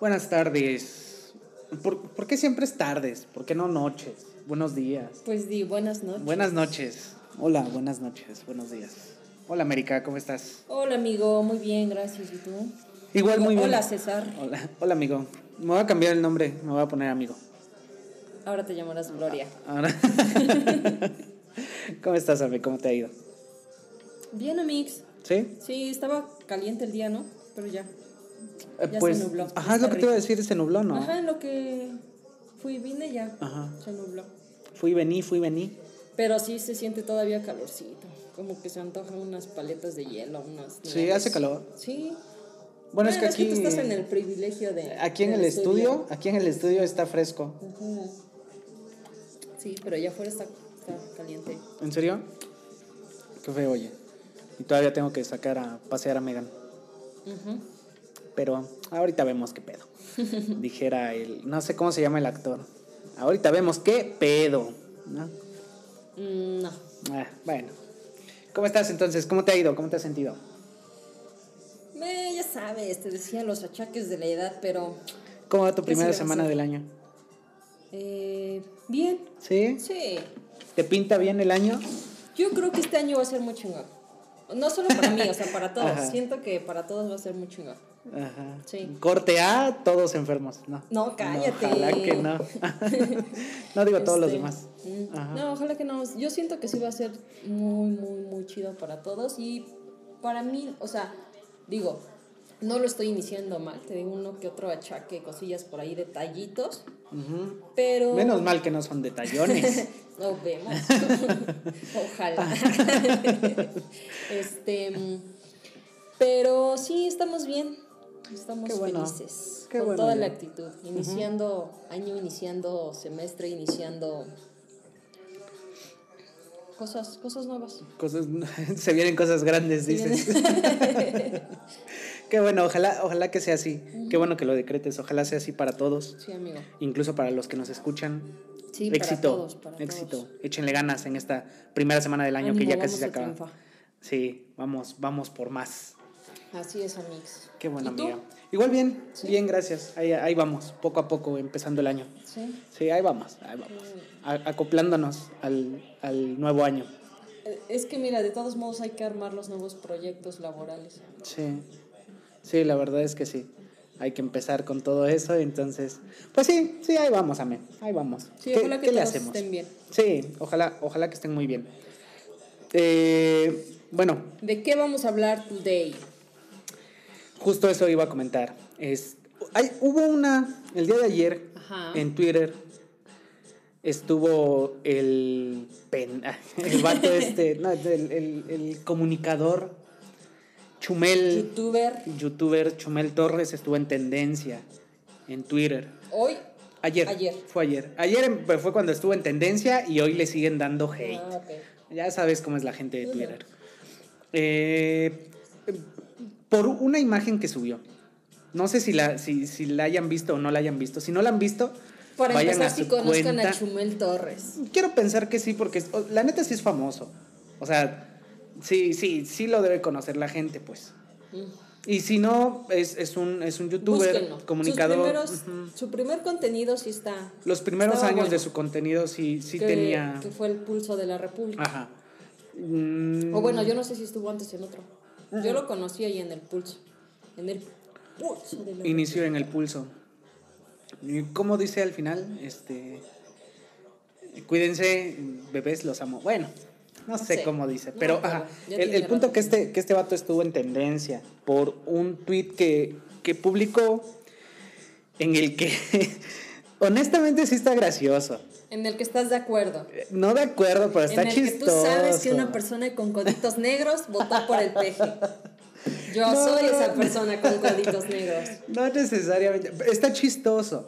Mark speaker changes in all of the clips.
Speaker 1: Buenas tardes. ¿Por, por qué siempre es tardes? ¿Por qué no noches? Buenos días.
Speaker 2: Pues di buenas noches.
Speaker 1: Buenas noches. Hola, buenas noches, buenos días. Hola América, ¿cómo estás?
Speaker 2: Hola amigo, muy bien, gracias. ¿Y tú?
Speaker 1: Igual muy bien.
Speaker 2: Hola César.
Speaker 1: Hola, hola amigo. Me voy a cambiar el nombre, me voy a poner amigo.
Speaker 2: Ahora te llamarás Gloria.
Speaker 1: Ahora. ¿Cómo estás, Ame? ¿Cómo te ha ido?
Speaker 2: Bien, Amix.
Speaker 1: ¿Sí?
Speaker 2: Sí, estaba caliente el día, ¿no? Pero ya.
Speaker 1: Eh,
Speaker 2: Ya
Speaker 1: pues,
Speaker 2: se nubló.
Speaker 1: Ajá, es lo que te iba a decir, se nubló, ¿no?
Speaker 2: Ajá, en lo que fui y vine ya.
Speaker 1: Ajá.
Speaker 2: Se nubló.
Speaker 1: Fui, vení, fui, vení.
Speaker 2: Pero sí se siente todavía calorcito. Como que se antojan unas paletas de hielo, unas.
Speaker 1: Sí, hace calor.
Speaker 2: Sí.
Speaker 1: Bueno, es que aquí.
Speaker 2: tú estás en el privilegio de.
Speaker 1: Aquí en el estudio, aquí en el estudio está fresco.
Speaker 2: Ujú. Sí, pero allá afuera está, está caliente.
Speaker 1: ¿En serio? Qué feo, oye. Y todavía tengo que sacar a pasear a Megan.
Speaker 2: Ujú.
Speaker 1: Pero ahorita vemos qué pedo. Dijera el. No sé cómo se llama el actor. Ahorita vemos qué pedo. ¿no?
Speaker 2: Mm, no.
Speaker 1: Ah, bueno. ¿Cómo estás entonces? ¿Cómo te ha ido? ¿Cómo te has sentido?
Speaker 2: Ya sabes, te decía los achaques de la edad, pero
Speaker 1: ¿Cómo va tu
Speaker 2: ¿Qué se
Speaker 1: primera semana del año?
Speaker 2: eh, bien.
Speaker 1: ¿Sí?
Speaker 2: Sí.
Speaker 1: ¿Te pinta bien el año?
Speaker 2: Yo creo que este año va a ser muy chingón. No solo para mí, o sea, para todos.
Speaker 1: Ajá.
Speaker 2: Siento que para todos va a ser muy chingón.
Speaker 1: Ajá.
Speaker 2: Sí.
Speaker 1: Corte A, todos enfermos. No.
Speaker 2: No, cállate.
Speaker 1: ojalá que no. no digo todos los
Speaker 2: Este,
Speaker 1: demás.
Speaker 2: mm,
Speaker 1: Ajá.
Speaker 2: No, ojalá que no. Yo siento que sí va a ser muy, muy, muy chido para todos. Y para mí, o sea, digo, no lo estoy iniciando mal. Te digo uno que otro achaque, cosillas por ahí, detallitos. Pero.
Speaker 1: Menos mal que no son detallones.
Speaker 2: Nos vemos. Ojalá. este. mm, Pero sí, estamos bien. Estamos
Speaker 1: bueno.
Speaker 2: felices.
Speaker 1: Qué
Speaker 2: con
Speaker 1: bueno,
Speaker 2: toda
Speaker 1: ya.
Speaker 2: la actitud. Iniciando año, iniciando semestre, iniciando. Cosas, cosas nuevas.
Speaker 1: cosas, se vienen cosas grandes,
Speaker 2: Se
Speaker 1: dices. Qué bueno, ojalá, ojalá que sea así. Qué bueno que lo decretes, ojalá sea así para todos,
Speaker 2: Sí, amigo.
Speaker 1: incluso para los que nos escuchan.
Speaker 2: Sí, para
Speaker 1: éxito,
Speaker 2: todos, para
Speaker 1: éxito.
Speaker 2: todos.
Speaker 1: Échenle ganas en esta primera semana del año que ya casi se acaba.
Speaker 2: triunfar.
Speaker 1: Sí, vamos, vamos por más.
Speaker 2: Así es, amigos.
Speaker 1: Qué buena
Speaker 2: ¿Y tú?
Speaker 1: amiga. Igual bien, bien, gracias. Ahí, ahí vamos, poco a poco, empezando el año.
Speaker 2: Sí.
Speaker 1: Sí, ahí vamos, ahí vamos. A- acoplándonos al, al nuevo año.
Speaker 2: Eh, Es que mira, de todos modos hay que armar los nuevos proyectos laborales.
Speaker 1: Sí, sí, la verdad es que sí. Hay que empezar con todo eso, entonces, pues sí, sí, ahí vamos, amén, ahí vamos.
Speaker 2: Sí,
Speaker 1: ¿Qué,
Speaker 2: ojalá que
Speaker 1: qué le hacemos?
Speaker 2: estén bien.
Speaker 1: Sí, ojalá, ojalá que estén muy bien. Eh, bueno,
Speaker 2: ¿De qué vamos a hablar today?
Speaker 1: Justo eso iba a comentar. Es, hay, hubo una, el día de ayer,
Speaker 2: Ajá.
Speaker 1: en Twitter, estuvo el, pen, el vato este, no, el, el- el comunicador Chumel.
Speaker 2: Youtuber.
Speaker 1: youtuber Chumel Torres estuvo en tendencia en Twitter.
Speaker 2: Hoy.
Speaker 1: Ayer.
Speaker 2: Ayer.
Speaker 1: Fue ayer. Ayer em- fue cuando estuvo en tendencia y hoy le siguen dando hate.
Speaker 2: Ah.
Speaker 1: Ya sabes cómo es la gente de. Twitter. Eh, por una imagen que subió. No sé si la, si, si la hayan visto o no la hayan visto. Si no la han visto,
Speaker 2: Para
Speaker 1: vayan
Speaker 2: empezar,
Speaker 1: a
Speaker 2: si
Speaker 1: su
Speaker 2: conozcan
Speaker 1: cuenta.
Speaker 2: a Chumel Torres.
Speaker 1: Quiero pensar que sí, porque la neta sí es famoso. O sea, sí, sí, sí lo debe conocer la gente, pues.
Speaker 2: Mm.
Speaker 1: Y si no, es, es un, es un youtuber,
Speaker 2: Búsquenlo.
Speaker 1: comunicador.
Speaker 2: Sus primeros-. Su primer contenido sí está.
Speaker 1: Los primeros años de su contenido sí, sí
Speaker 2: que,
Speaker 1: tenía.
Speaker 2: Que fue el pulso de la República.
Speaker 1: Ajá. Mm,
Speaker 2: O bueno, yo no sé si estuvo antes en otro. Yo lo conocí ahí en el pulso. En el pulso de la
Speaker 1: Inició en el pulso. ¿Y cómo dice al final? Este. Cuídense, bebés, los amo. Bueno, no sé cómo dice,
Speaker 2: No,
Speaker 1: pero ajá, el, el punto que este, que este vato estuvo en tendencia por un tweet que, que publicó en el que honestamente sí está gracioso.
Speaker 2: En el que estás de acuerdo.
Speaker 1: No de acuerdo, pero está
Speaker 2: en el
Speaker 1: chistoso.
Speaker 2: que tú sabes que una persona con coditos negros votó por el peje. Yo
Speaker 1: No,
Speaker 2: soy esa persona con coditos negros.
Speaker 1: No necesariamente. Está chistoso.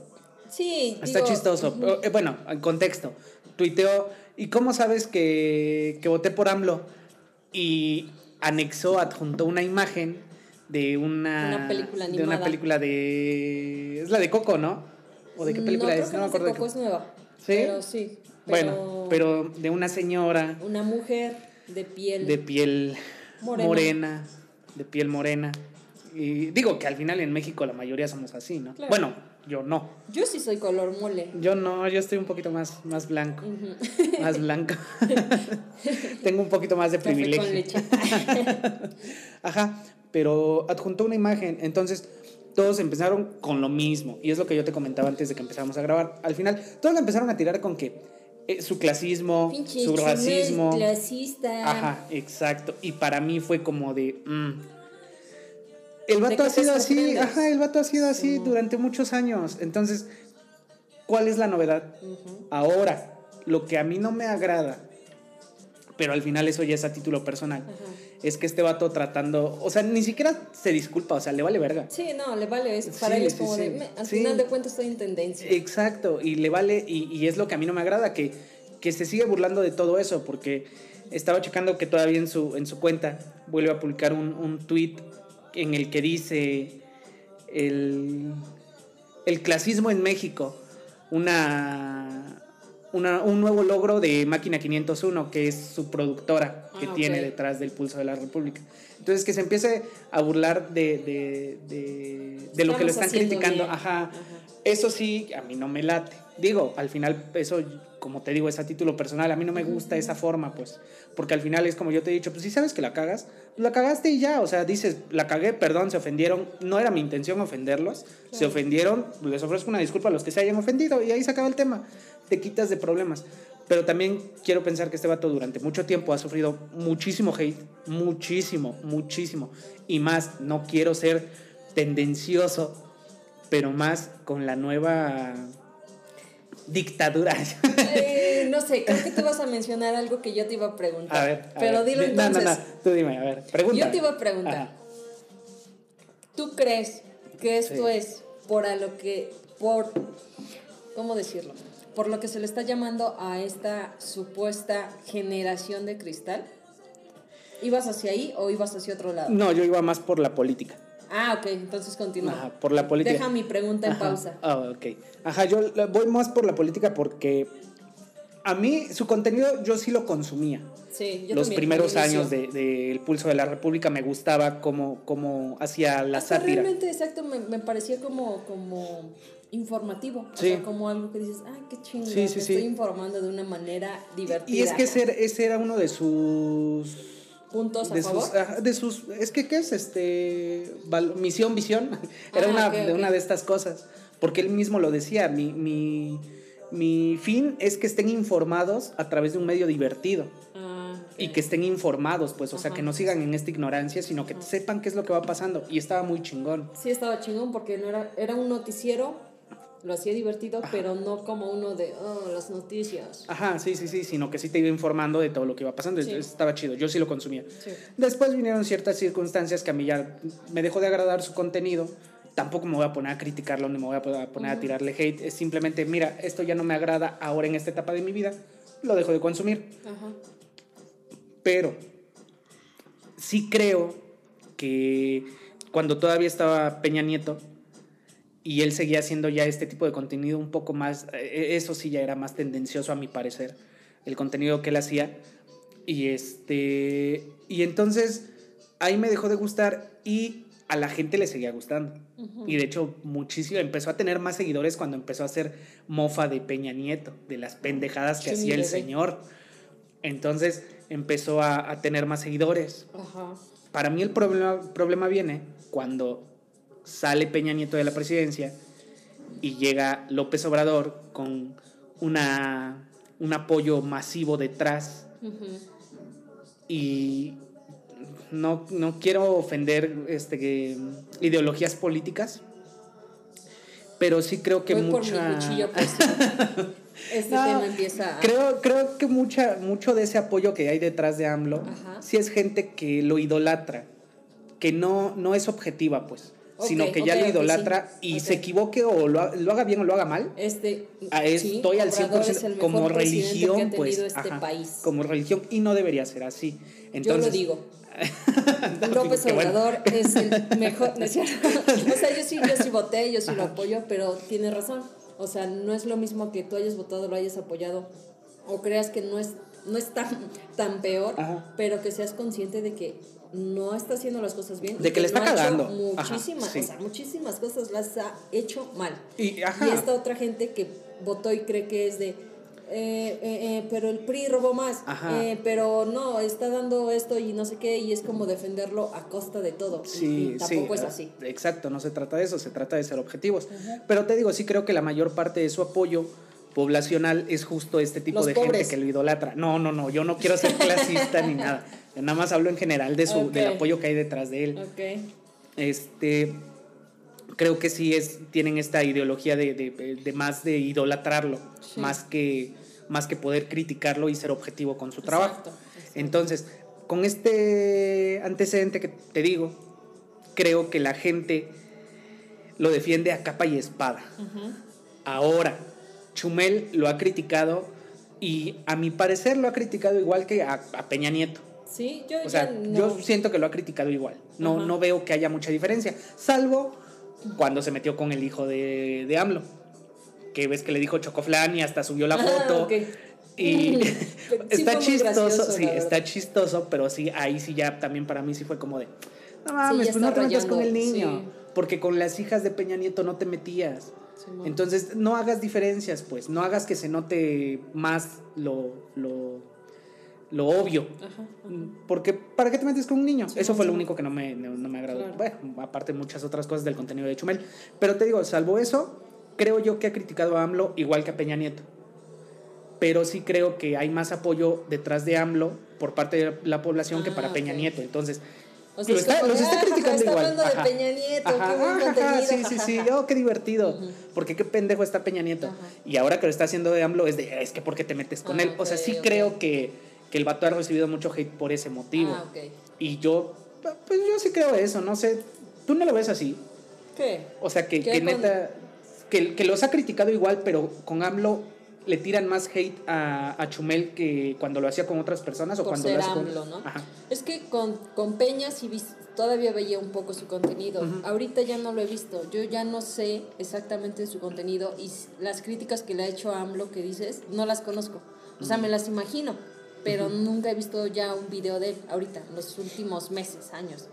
Speaker 2: Sí,
Speaker 1: Está
Speaker 2: digo,
Speaker 1: chistoso. Eh, Bueno, en contexto. Tuiteó. ¿Y cómo sabes que, que voté por AMLO? Y anexó, adjuntó una imagen de una.
Speaker 2: Una película
Speaker 1: De una
Speaker 2: animada.
Speaker 1: película de. Es la de Coco, ¿no? ¿O de qué película
Speaker 2: no, creo
Speaker 1: es?
Speaker 2: que
Speaker 1: No me
Speaker 2: de
Speaker 1: acuerdo de
Speaker 2: Coco,
Speaker 1: qué-
Speaker 2: es nueva.
Speaker 1: ¿Sí?
Speaker 2: Pero sí.
Speaker 1: Bueno, pero de una señora
Speaker 2: Una mujer de piel.
Speaker 1: de piel
Speaker 2: Morena.
Speaker 1: morena. de piel morena. Y digo que al final en México la mayoría somos así, ¿no?
Speaker 2: Claro.
Speaker 1: Bueno, yo no.
Speaker 2: Yo sí soy color mole.
Speaker 1: Yo no, yo estoy un poquito más, más blanco. Más blanco. Tengo un poquito más de privilegio. Ajá, pero adjuntó una imagen. Entonces, todos empezaron con lo mismo. Y es lo que yo te comentaba antes de que empezáramos a grabar. Al final, todos empezaron a tirar con que eh, su clasismo, su racismo.
Speaker 2: clasista.
Speaker 1: Ajá, exacto. Y para mí fue como de. mm. El
Speaker 2: ¿De
Speaker 1: vato ha sido así, ajá, el vato ha sido así durante muchos años. Entonces, ¿cuál es la novedad? Ahora, lo que a mí no me agrada, pero al final eso ya es a título personal. Es que este vato tratando, o sea, ni siquiera se disculpa, o sea, le vale verga.
Speaker 2: Sí, no, le vale. Es, para
Speaker 1: Sí,
Speaker 2: él es
Speaker 1: sí,
Speaker 2: como de.
Speaker 1: sí.
Speaker 2: "Me- al final de cuentas estoy en tendencia.
Speaker 1: Exacto, y le vale, y, y es lo que a mí no me agrada, que, que se sigue burlando de todo eso, porque estaba checando que todavía en su, en su cuenta vuelve a publicar un, un tweet en el que dice el, el clasismo en México, una, una- un nuevo logro de Máquina 501, que es su productora que
Speaker 2: Ah,
Speaker 1: tiene
Speaker 2: ok.
Speaker 1: detrás del Pulso de la República. Entonces, que se empiece a burlar de, de, de- de lo que lo están criticando. Ajá.
Speaker 2: Ajá.
Speaker 1: Eso sí, a mí no me late. Digo, al final, eso, como te digo, es a título personal. A mí no me gusta esa forma, pues. Porque al final es como yo te he dicho, pues si sabes que la cagas, la cagaste y ya. O sea, dices, la cagué, perdón, se ofendieron. No era mi intención ofenderlos. Se ofendieron, les ofrezco una disculpa a los que se hayan ofendido y ahí se acaba el tema. Te quitas de problemas. Pero también quiero pensar que este vato durante mucho tiempo ha sufrido muchísimo hate. Muchísimo, muchísimo. Y más, no quiero ser tendencioso pero más con la nueva dictadura.
Speaker 2: Eh, no sé, creo que tú vas a mencionar algo que yo te iba a preguntar.
Speaker 1: A ver. a
Speaker 2: Pero
Speaker 1: ver.
Speaker 2: dilo
Speaker 1: Di- no,
Speaker 2: entonces.
Speaker 1: No, no, tú dime, a ver, pregunta.
Speaker 2: Yo te iba a preguntar. ¿Tú crees que esto
Speaker 1: Sí.
Speaker 2: es por a lo que, por, ¿cómo decirlo? Por lo que se le está llamando a esta supuesta generación de cristal. ¿Ibas hacia ahí o ibas hacia otro lado?
Speaker 1: No, yo iba más por la política.
Speaker 2: Ah, ok, entonces continúa.
Speaker 1: Ajá, por la política.
Speaker 2: Deja mi pregunta en
Speaker 1: Ajá.
Speaker 2: pausa.
Speaker 1: Ah, ok. Ajá, yo voy más por la política porque a mí su contenido yo sí lo consumía.
Speaker 2: Sí, yo
Speaker 1: Los
Speaker 2: también,
Speaker 1: primeros años del de, El Pulso de la República me gustaba cómo, cómo hacía la
Speaker 2: Hasta
Speaker 1: sátira.
Speaker 2: realmente, exacto, me, me parecía como, como informativo. O
Speaker 1: Sí.
Speaker 2: sea, como algo que dices, ay, qué chingón,
Speaker 1: Sí, sí,
Speaker 2: estoy informando de una manera divertida.
Speaker 1: Y es que
Speaker 2: acá".
Speaker 1: ese, ese era uno de sus
Speaker 2: puntos a
Speaker 1: de
Speaker 2: favor.
Speaker 1: sus, de sus es que qué es este val- misión visión. Era
Speaker 2: Ah,
Speaker 1: una una de estas cosas. Porque él mismo lo decía mi, mi mi fin es que estén informados a través de un medio divertido.
Speaker 2: Ah,
Speaker 1: y que estén informados pues o sea que no sigan en esta ignorancia sino que sepan qué es lo que va pasando. Y estaba muy chingón.
Speaker 2: Sí, estaba chingón porque no era, era un noticiero, lo hacía divertido, pero no como uno de, oh, las noticias.
Speaker 1: ajá sí sí sí sino que sí te iba informando de todo lo que iba pasando
Speaker 2: Sí.
Speaker 1: Estaba chido yo sí lo consumía
Speaker 2: Sí.
Speaker 1: Después vinieron ciertas circunstancias que a mí ya me dejó de agradar su contenido. Tampoco me voy a poner a criticarlo ni me voy a poner a tirarle hate. Es simplemente, mira, esto ya no me agrada ahora en esta etapa de mi vida. Lo dejo de consumir.
Speaker 2: Ajá.
Speaker 1: Pero sí creo que cuando todavía estaba Peña Nieto y él seguía haciendo ya este tipo de contenido un poco más, eh, eso sí ya era más tendencioso a mi parecer, el contenido que él hacía. Y este, y entonces ahí me dejó de gustar y a la gente le seguía gustando. Y de hecho, muchísimo, empezó a tener más seguidores cuando empezó a hacer mofa de Peña Nieto, de las pendejadas que hacía el señor. Entonces empezó a, a tener más seguidores. Para mí el problema, problema viene cuando sale Peña Nieto de la presidencia y llega López Obrador con una, un apoyo masivo detrás y no, no quiero ofender este, que- ideologías políticas, pero sí creo que
Speaker 2: Voy por
Speaker 1: mucha...
Speaker 2: mi. Este
Speaker 1: No,
Speaker 2: tema empieza a...
Speaker 1: Creo, creo que mucha, mucho de ese apoyo que hay detrás de AMLO,
Speaker 2: Ajá.
Speaker 1: sí es gente que lo idolatra, que no, no es objetiva, pues. Sino que ya
Speaker 2: ok,
Speaker 1: lo
Speaker 2: ok,
Speaker 1: idolatra
Speaker 2: sí.
Speaker 1: y se equivoque o lo, lo haga bien o lo haga mal.
Speaker 2: Este,
Speaker 1: Ah,
Speaker 2: sí,
Speaker 1: estoy al
Speaker 2: Obrador
Speaker 1: 100%
Speaker 2: es el
Speaker 1: como religión, pues.
Speaker 2: este
Speaker 1: ajá,
Speaker 2: país.
Speaker 1: Como religión y no debería ser así.
Speaker 2: Yo
Speaker 1: Entonces,
Speaker 2: lo digo. López
Speaker 1: qué bueno.
Speaker 2: Obrador es el mejor. ¿no es cierto? o sea, yo sí, yo sí voté, yo sí lo apoyo, pero tiene razón. O sea, no es lo mismo que tú hayas votado, lo hayas apoyado, o creas que no es, no es tan, tan peor,
Speaker 1: Ajá.
Speaker 2: pero que seas consciente de que no está haciendo las cosas bien.
Speaker 1: De que le está
Speaker 2: no
Speaker 1: cagando. Ajá,
Speaker 2: Muchísimas,
Speaker 1: sí.
Speaker 2: o sea, muchísimas cosas las ha hecho mal.
Speaker 1: Y, ajá.
Speaker 2: Y esta otra gente que votó y cree que es de. eh, eh, eh, pero el PRI robó más,
Speaker 1: Ajá.
Speaker 2: pero no, está dando esto y no sé qué, y es como defenderlo a costa de todo. y-
Speaker 1: Sí,
Speaker 2: y tampoco
Speaker 1: sí,
Speaker 2: es así.
Speaker 1: Exacto, no se trata de eso, se trata de ser objetivos. Pero te digo, sí creo que la mayor parte de su apoyo poblacional es justo este tipo
Speaker 2: Los
Speaker 1: de
Speaker 2: pobres.
Speaker 1: gente que lo idolatra. No, no, no, yo no quiero ser clasista ni nada. Yo nada más hablo en general de su, del apoyo que hay detrás de él. Este creo que sí es, tienen esta ideología de, de- de más de idolatrarlo,
Speaker 2: Sí.
Speaker 1: más que más que poder criticarlo y ser objetivo con su trabajo.
Speaker 2: Exacto, exacto.
Speaker 1: Entonces, con este antecedente que te digo, creo que la gente lo defiende a capa y espada. Ahora, Chumel lo ha criticado y a mi parecer lo ha criticado igual que a, a Peña Nieto.
Speaker 2: Sí, yo
Speaker 1: O sea,
Speaker 2: no.
Speaker 1: yo siento que lo ha criticado igual. No,
Speaker 2: Ajá.
Speaker 1: no veo que haya mucha diferencia, salvo cuando se metió con el hijo de, de AMLO. Que ves que le dijo Chocoflan y hasta subió la
Speaker 2: Ah,
Speaker 1: foto. Y
Speaker 2: Sí
Speaker 1: está chistoso,
Speaker 2: gracioso,
Speaker 1: sí, está chistoso, pero sí, ahí sí ya también para mí sí fue como de, no mames, pues no te metas con el niño,
Speaker 2: sí.
Speaker 1: porque con las hijas de Peña Nieto no te metías. Entonces, no hagas diferencias, pues, no hagas que se note más lo, lo, lo obvio.
Speaker 2: Ajá,
Speaker 1: Porque, ¿para qué te metes con un niño?
Speaker 2: Sí,
Speaker 1: Eso fue lo único que no me, no, no me agradó.
Speaker 2: Claro.
Speaker 1: Bueno, aparte muchas otras cosas del contenido de Chumel. Pero te digo, salvo eso, creo yo que ha criticado a AMLO igual que a Peña Nieto. Pero sí creo que hay más apoyo detrás de AMLO por parte de la población que
Speaker 2: Ah,
Speaker 1: para Peña. Nieto. Entonces,
Speaker 2: O sea,
Speaker 1: lo
Speaker 2: es
Speaker 1: está, los está
Speaker 2: "Ah,
Speaker 1: criticando
Speaker 2: está
Speaker 1: igual.
Speaker 2: hablando de. Peña Nieto,
Speaker 1: Ajá,
Speaker 2: qué buen
Speaker 1: ajá,
Speaker 2: contenido,
Speaker 1: Sí, sí, sí. Oh, qué divertido. Porque qué pendejo está Peña Nieto. Y ahora que lo está haciendo de AMLO es de, es que ¿por qué te metes con
Speaker 2: Ah,
Speaker 1: él? O sea, sí creo que, que el vato ha recibido mucho hate por ese motivo.
Speaker 2: Ah, ok.
Speaker 1: Y yo, pues yo sí creo eso, no sé. ¿Tú no lo ves así?
Speaker 2: ¿Qué?
Speaker 1: O sea, que,
Speaker 2: ¿Qué
Speaker 1: que neta, que, que los ha criticado igual, pero con AMLO le tiran más hate a, a Chumel que cuando lo hacía con otras personas o
Speaker 2: Por
Speaker 1: cuando
Speaker 2: ser
Speaker 1: lo hace con-
Speaker 2: AMLO, ¿no?
Speaker 1: Ajá.
Speaker 2: Es que con, con Peña sí todavía veía un poco su contenido. Ahorita ya no lo he visto. Yo ya no sé exactamente su contenido y las críticas que le ha hecho a AMLO que dices, no las conozco. O sea, me las imagino, pero nunca he visto ya un video de él ahorita, en los últimos meses, años.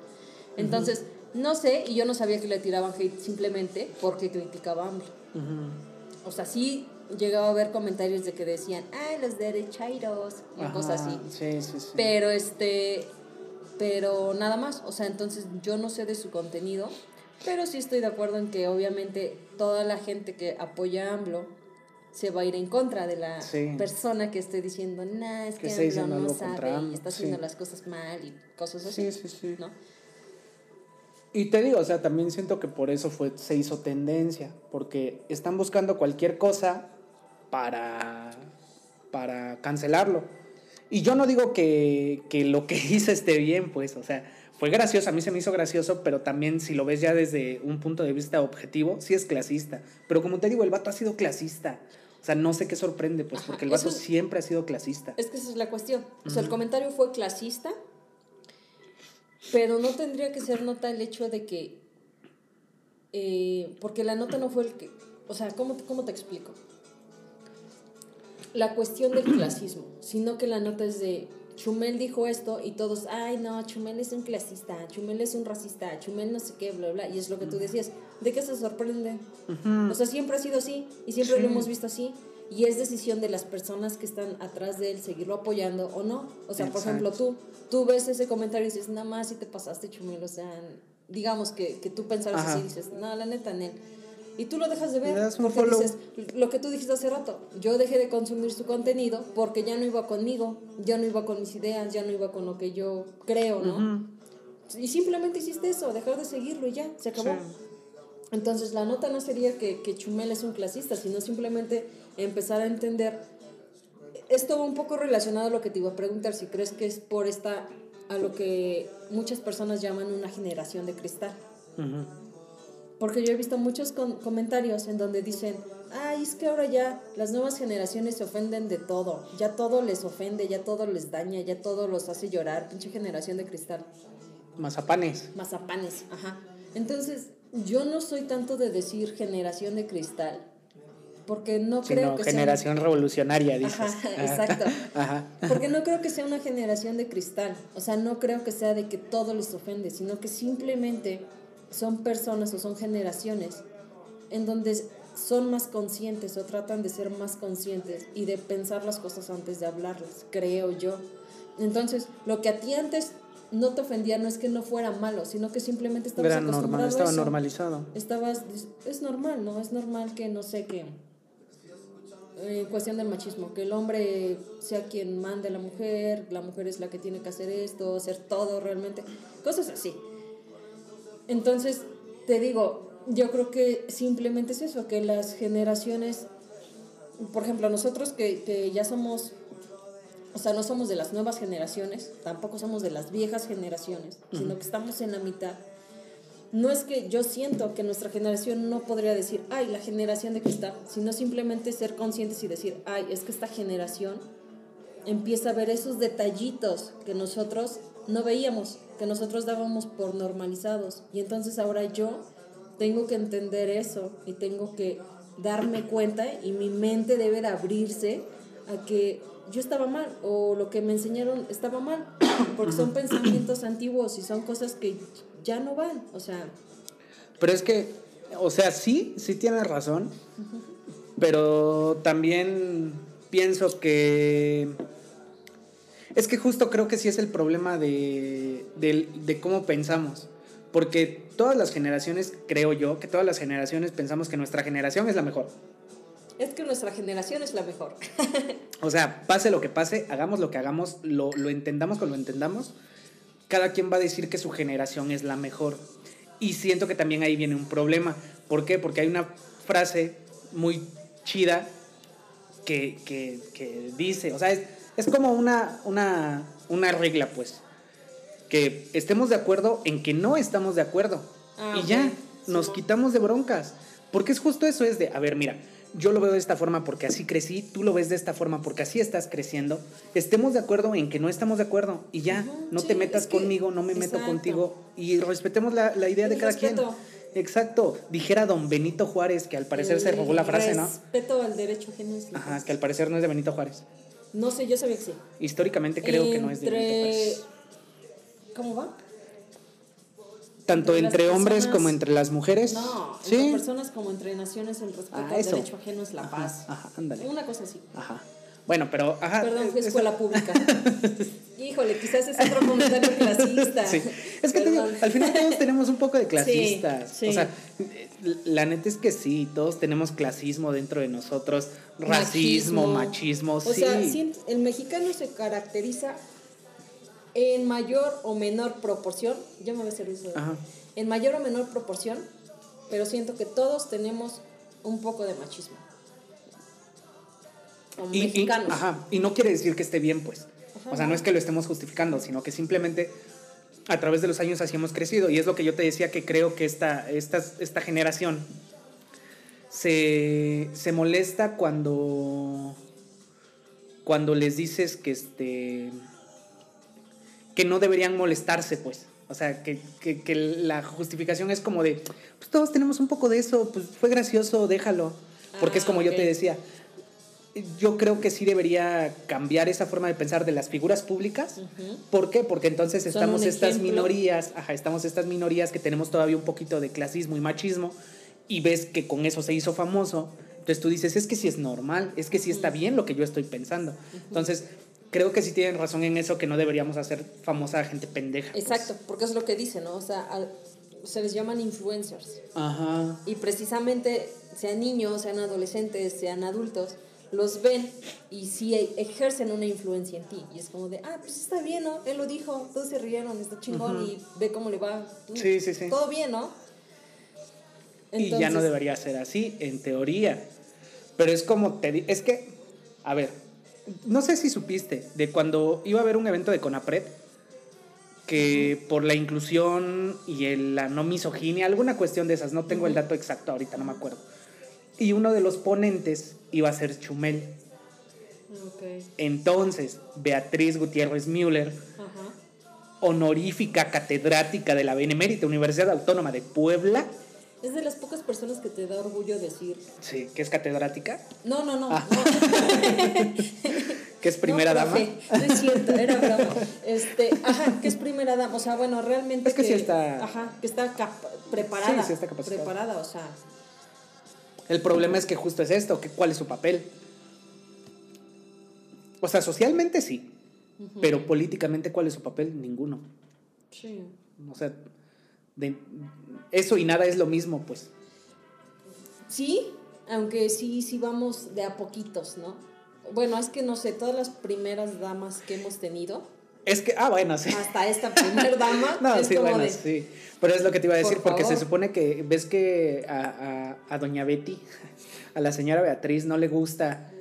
Speaker 2: Entonces, no sé, y yo no sabía que le tiraban hate simplemente porque criticaba a AMLO. O sea, sí llegaba a ver comentarios de que decían, ay, los derechairos, y
Speaker 1: Ajá,
Speaker 2: cosas así.
Speaker 1: Sí, sí, sí.
Speaker 2: Pero este, pero nada más, o sea, entonces yo no sé de su contenido, pero sí estoy de acuerdo en que obviamente toda la gente que apoya a AMLO se va a ir en contra de la
Speaker 1: Sí.
Speaker 2: persona que esté diciendo, nah, es
Speaker 1: Que
Speaker 2: que, AMLO no sabe y está haciendo
Speaker 1: sí.
Speaker 2: las cosas mal y cosas así,
Speaker 1: Sí, sí, sí.
Speaker 2: ¿no?
Speaker 1: Y te digo, o sea, también siento que por eso fue, se hizo tendencia, porque están buscando cualquier cosa para, para cancelarlo. Y yo no digo que, que lo que hice esté bien, pues, o sea, fue gracioso, a mí se me hizo gracioso, pero también si lo ves ya desde un punto de vista objetivo, sí es clasista. Pero como te digo, el vato ha sido clasista. O sea, no sé qué sorprende, pues,
Speaker 2: Ajá,
Speaker 1: porque el vato
Speaker 2: es-
Speaker 1: siempre ha sido clasista.
Speaker 2: Es que esa es la cuestión. O sea, el comentario fue clasista, pero no tendría que ser nota el hecho de que. eh, porque la nota no fue el que. O sea, ¿cómo, ¿cómo te explico? La cuestión del clasismo, sino que la nota es de. Chumel dijo esto y todos, ay no, Chumel es un clasista, Chumel es un racista, Chumel no sé qué, bla, bla, y es lo que tú decías. ¿De qué se sorprenden? O sea, siempre ha sido así y siempre
Speaker 1: Sí.
Speaker 2: lo hemos visto así. Y es decisión de las personas que están atrás de él seguirlo apoyando o no. O sea, por
Speaker 1: Exacto.
Speaker 2: ejemplo, tú, tú ves ese comentario y dices, nada más si te pasaste chumel. O sea, digamos que, que tú pensaras
Speaker 1: Ajá.
Speaker 2: así y dices, no, la neta, Nel. Y tú lo dejas de ver.
Speaker 1: Le das un
Speaker 2: porque
Speaker 1: follow.
Speaker 2: dices, lo que tú dijiste hace rato, yo dejé de consumir su contenido porque ya no iba conmigo, ya no iba con mis ideas, ya no iba con lo que yo creo, ¿no?
Speaker 1: Ujú.
Speaker 2: Y simplemente hiciste eso, dejar de seguirlo y ya, se acabó.
Speaker 1: Sí.
Speaker 2: Entonces la nota no sería que, que Chumel es un clasista, sino simplemente empezar a entender. Esto va un poco relacionado a lo que te iba a preguntar, si crees que es por esta a lo que muchas personas llaman una generación de cristal.
Speaker 1: Ujú.
Speaker 2: Porque yo he visto muchos con- comentarios en donde dicen, ay, es que ahora ya las nuevas generaciones se ofenden de todo, ya todo les ofende, ya todo les daña, ya todo los hace llorar, pinche generación de cristal,
Speaker 1: Mazapanes.
Speaker 2: mazapanes, ajá. Entonces, yo no soy tanto de decir generación de cristal, porque no creo que sea...
Speaker 1: generación revolucionaria, dices.
Speaker 2: Ajá. exacto.
Speaker 1: Ajá.
Speaker 2: Porque no creo que sea una generación de cristal. O sea, no creo que sea de que todo les ofende, sino que simplemente son personas o son generaciones en donde son más conscientes o tratan de ser más conscientes y de pensar las cosas antes de hablarlas, creo yo. Entonces, lo que a ti antes no te ofendía no es que no fuera malo, sino que simplemente estabas
Speaker 1: Era normal,
Speaker 2: acostumbrado a
Speaker 1: estaba
Speaker 2: eso.
Speaker 1: normalizado.
Speaker 2: Estabas, es normal, ¿no? Es normal que, no sé, que en cuestión del machismo, que el hombre sea quien mande a la mujer, la mujer es la que tiene que hacer esto, hacer todo realmente, cosas así. Entonces, te digo, yo creo que simplemente es eso, que las generaciones, por ejemplo, nosotros que, que ya somos, o sea, no somos de las nuevas generaciones, tampoco somos de las viejas generaciones, sino que estamos en la mitad. No es que yo siento que nuestra generación no podría decir, ay, la generación de cristal, sino simplemente ser conscientes y decir, ay, es que esta generación empieza a ver esos detallitos que nosotros no veíamos, que nosotros dábamos por normalizados. Y entonces ahora yo tengo que entender eso y tengo que darme cuenta y mi mente debe de abrirse a que yo estaba mal o lo que me enseñaron estaba mal, porque son pensamientos antiguos y son cosas que ya no van, o sea,
Speaker 1: Pero es que, o sea, sí, sí tienes razón, pero también pienso que... Es que justo creo que sí es el problema de, de, de cómo pensamos. Porque todas las generaciones, creo yo, que todas las generaciones pensamos que nuestra generación es la mejor.
Speaker 2: es que nuestra generación es la mejor.
Speaker 1: O sea, pase lo que pase, hagamos lo que hagamos, lo, lo entendamos o lo entendamos, cada quien va a decir que su generación es la mejor. Y siento que también ahí viene un problema. ¿Por qué? Porque hay una frase muy chida que, que, que dice, o sea, es, es como una, una, una regla, pues, que estemos de acuerdo en que no estamos de acuerdo.
Speaker 2: Ah,
Speaker 1: y ya, nos quitamos de broncas. Porque es justo eso, es de, a ver, mira, yo lo veo de esta forma porque así crecí, tú lo ves de esta forma porque así estás creciendo. Estemos de acuerdo en que no estamos de acuerdo y ya, no
Speaker 2: sí,
Speaker 1: te metas conmigo, no me meto contigo y respetemos la, la idea de
Speaker 2: El
Speaker 1: cada
Speaker 2: respeto.
Speaker 1: quien. Exacto, dijera don Benito Juárez, que al parecer se
Speaker 2: El
Speaker 1: robó la frase, ¿no?
Speaker 2: Respeto al derecho ajeno
Speaker 1: Ajá, que al parecer no es de Benito Juárez.
Speaker 2: No sé, yo sabía que sí.
Speaker 1: Históricamente creo que no es Juárez.
Speaker 2: ¿Cómo va?
Speaker 1: Tanto
Speaker 2: entre
Speaker 1: hombres como entre las mujeres.
Speaker 2: No,
Speaker 1: sí.
Speaker 2: entre personas como entre naciones el respeto
Speaker 1: Ah,
Speaker 2: al derecho ajeno es la paz.
Speaker 1: ajá, ándale.
Speaker 2: Una cosa así.
Speaker 1: Ajá. Bueno, pero ajá.
Speaker 2: Perdón,
Speaker 1: es-
Speaker 2: escuela pública. Híjole, quizás es otro comentario clasista.
Speaker 1: Sí. Es que te digo, al final todos tenemos un poco de clasistas.
Speaker 2: Sí, sí.
Speaker 1: O sea, la neta es que sí, todos tenemos clasismo dentro de nosotros, racismo, machismo,
Speaker 2: O
Speaker 1: sí.
Speaker 2: sea, el mexicano se caracteriza en mayor o menor proporción. Yo me voy a hacer uso de-
Speaker 1: Ajá.
Speaker 2: En mayor o menor proporción, pero siento que todos tenemos un poco de machismo.
Speaker 1: Y, y-
Speaker 2: mexicanos.
Speaker 1: ajá, y no quiere decir que esté bien, pues.
Speaker 2: Ajá,
Speaker 1: o sea, no es que lo estemos justificando, sino que simplemente a través de los años así hemos crecido. Y es lo que yo te decía que creo que esta, esta, esta generación se, se molesta cuando, cuando les dices que, este, que no deberían molestarse, pues. O sea, que, que- que la justificación es como de, pues todos tenemos un poco de eso, pues fue gracioso, déjalo. Porque es
Speaker 2: Ah,
Speaker 1: como yo te decía, yo creo que sí debería cambiar esa forma de pensar de las figuras públicas.
Speaker 2: Ujú.
Speaker 1: ¿Por qué? Porque entonces estamos estas minorías, ajá, estamos estas minorías que tenemos todavía un poquito de clasismo y machismo y ves que con eso se hizo famoso. Entonces tú dices, es que sí es normal, es que sí está bien lo que yo estoy pensando. Entonces, creo que sí tienen razón en eso que no deberíamos hacer famosa a gente pendeja. pues.
Speaker 2: Exacto, porque es lo que dice, ¿no? O sea, se les llaman influencers.
Speaker 1: Ajá.
Speaker 2: Y precisamente, sean niños, sean adolescentes, sean adultos, los ven y sí ejercen una influencia en ti. Y es como de, ah, pues está bien, ¿no? Él lo dijo, todos se rieron, está chingón y ve cómo le va.
Speaker 1: Sí, sí, sí.
Speaker 2: Todo bien, ¿no?
Speaker 1: y ya no debería ser así, en teoría. Pero es como te di- es que, a ver, no sé si supiste de cuando iba a haber un evento de Conapred, que por la inclusión y el- la no misoginia, alguna cuestión de esas, no tengo el dato exacto ahorita, no me acuerdo. Y uno de los ponentes iba a ser Chumel. Entonces, Beatriz Gutiérrez Müller,
Speaker 2: Ajá.
Speaker 1: honorífica catedrática de la Benemérita Universidad Autónoma de Puebla,
Speaker 2: Es de las pocas personas que te da orgullo decir.
Speaker 1: sí, que es catedrática,
Speaker 2: No, no, no.
Speaker 1: Ah.
Speaker 2: no.
Speaker 1: que es primera
Speaker 2: No,
Speaker 1: dama.
Speaker 2: No es cierto, era broma. Este, ajá, que es primera dama. O sea, bueno, realmente.
Speaker 1: Es que sí está-
Speaker 2: Ajá, que está preparada.
Speaker 1: Sí, sí está capacitada.
Speaker 2: Preparada, o sea.
Speaker 1: El problema es que justo es esto, que cuál es su papel. O sea, socialmente sí, pero políticamente cuál es su papel? Ninguno.
Speaker 2: Sí.
Speaker 1: O sea, de- eso y nada es lo mismo, pues.
Speaker 2: Sí, aunque sí, sí vamos de a poquitos, ¿no? Bueno, es que no sé, todas las primeras damas que hemos tenido,
Speaker 1: Es que, ah, bueno, sí.
Speaker 2: hasta esta primer dama,
Speaker 1: No,
Speaker 2: es
Speaker 1: sí,
Speaker 2: como
Speaker 1: bueno,
Speaker 2: de.
Speaker 1: sí. Pero es lo que te iba a decir,
Speaker 2: Por
Speaker 1: porque se supone que, ves que a, a- a doña Betty, a la señora Beatriz, no le gusta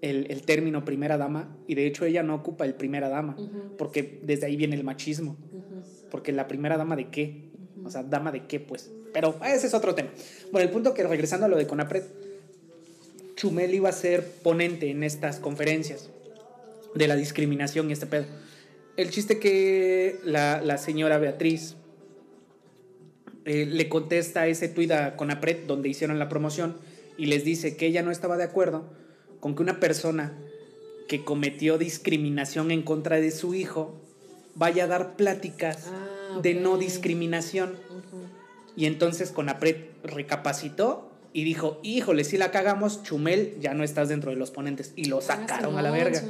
Speaker 1: el, el término primera dama, y de hecho ella no ocupa el primera dama, porque desde ahí viene el machismo. Porque la primera dama de qué? O sea, dama de qué, pues. Pero ese es otro tema. Bueno, el punto que regresando a lo de Conapred, Chumel iba a ser ponente en estas conferencias de la discriminación y este pedo. El chiste que la, la señora Beatriz eh, le contesta a ese tuit a Conapred donde hicieron la promoción y les dice que ella no estaba de acuerdo con que una persona que cometió discriminación en contra de su hijo vaya a dar pláticas
Speaker 2: Ah,
Speaker 1: de no discriminación. Y entonces Conapred recapacitó y dijo, híjole, si la cagamos, Chumel, ya no estás dentro de los ponentes. Y lo sacaron
Speaker 2: Ah,
Speaker 1: a la verga.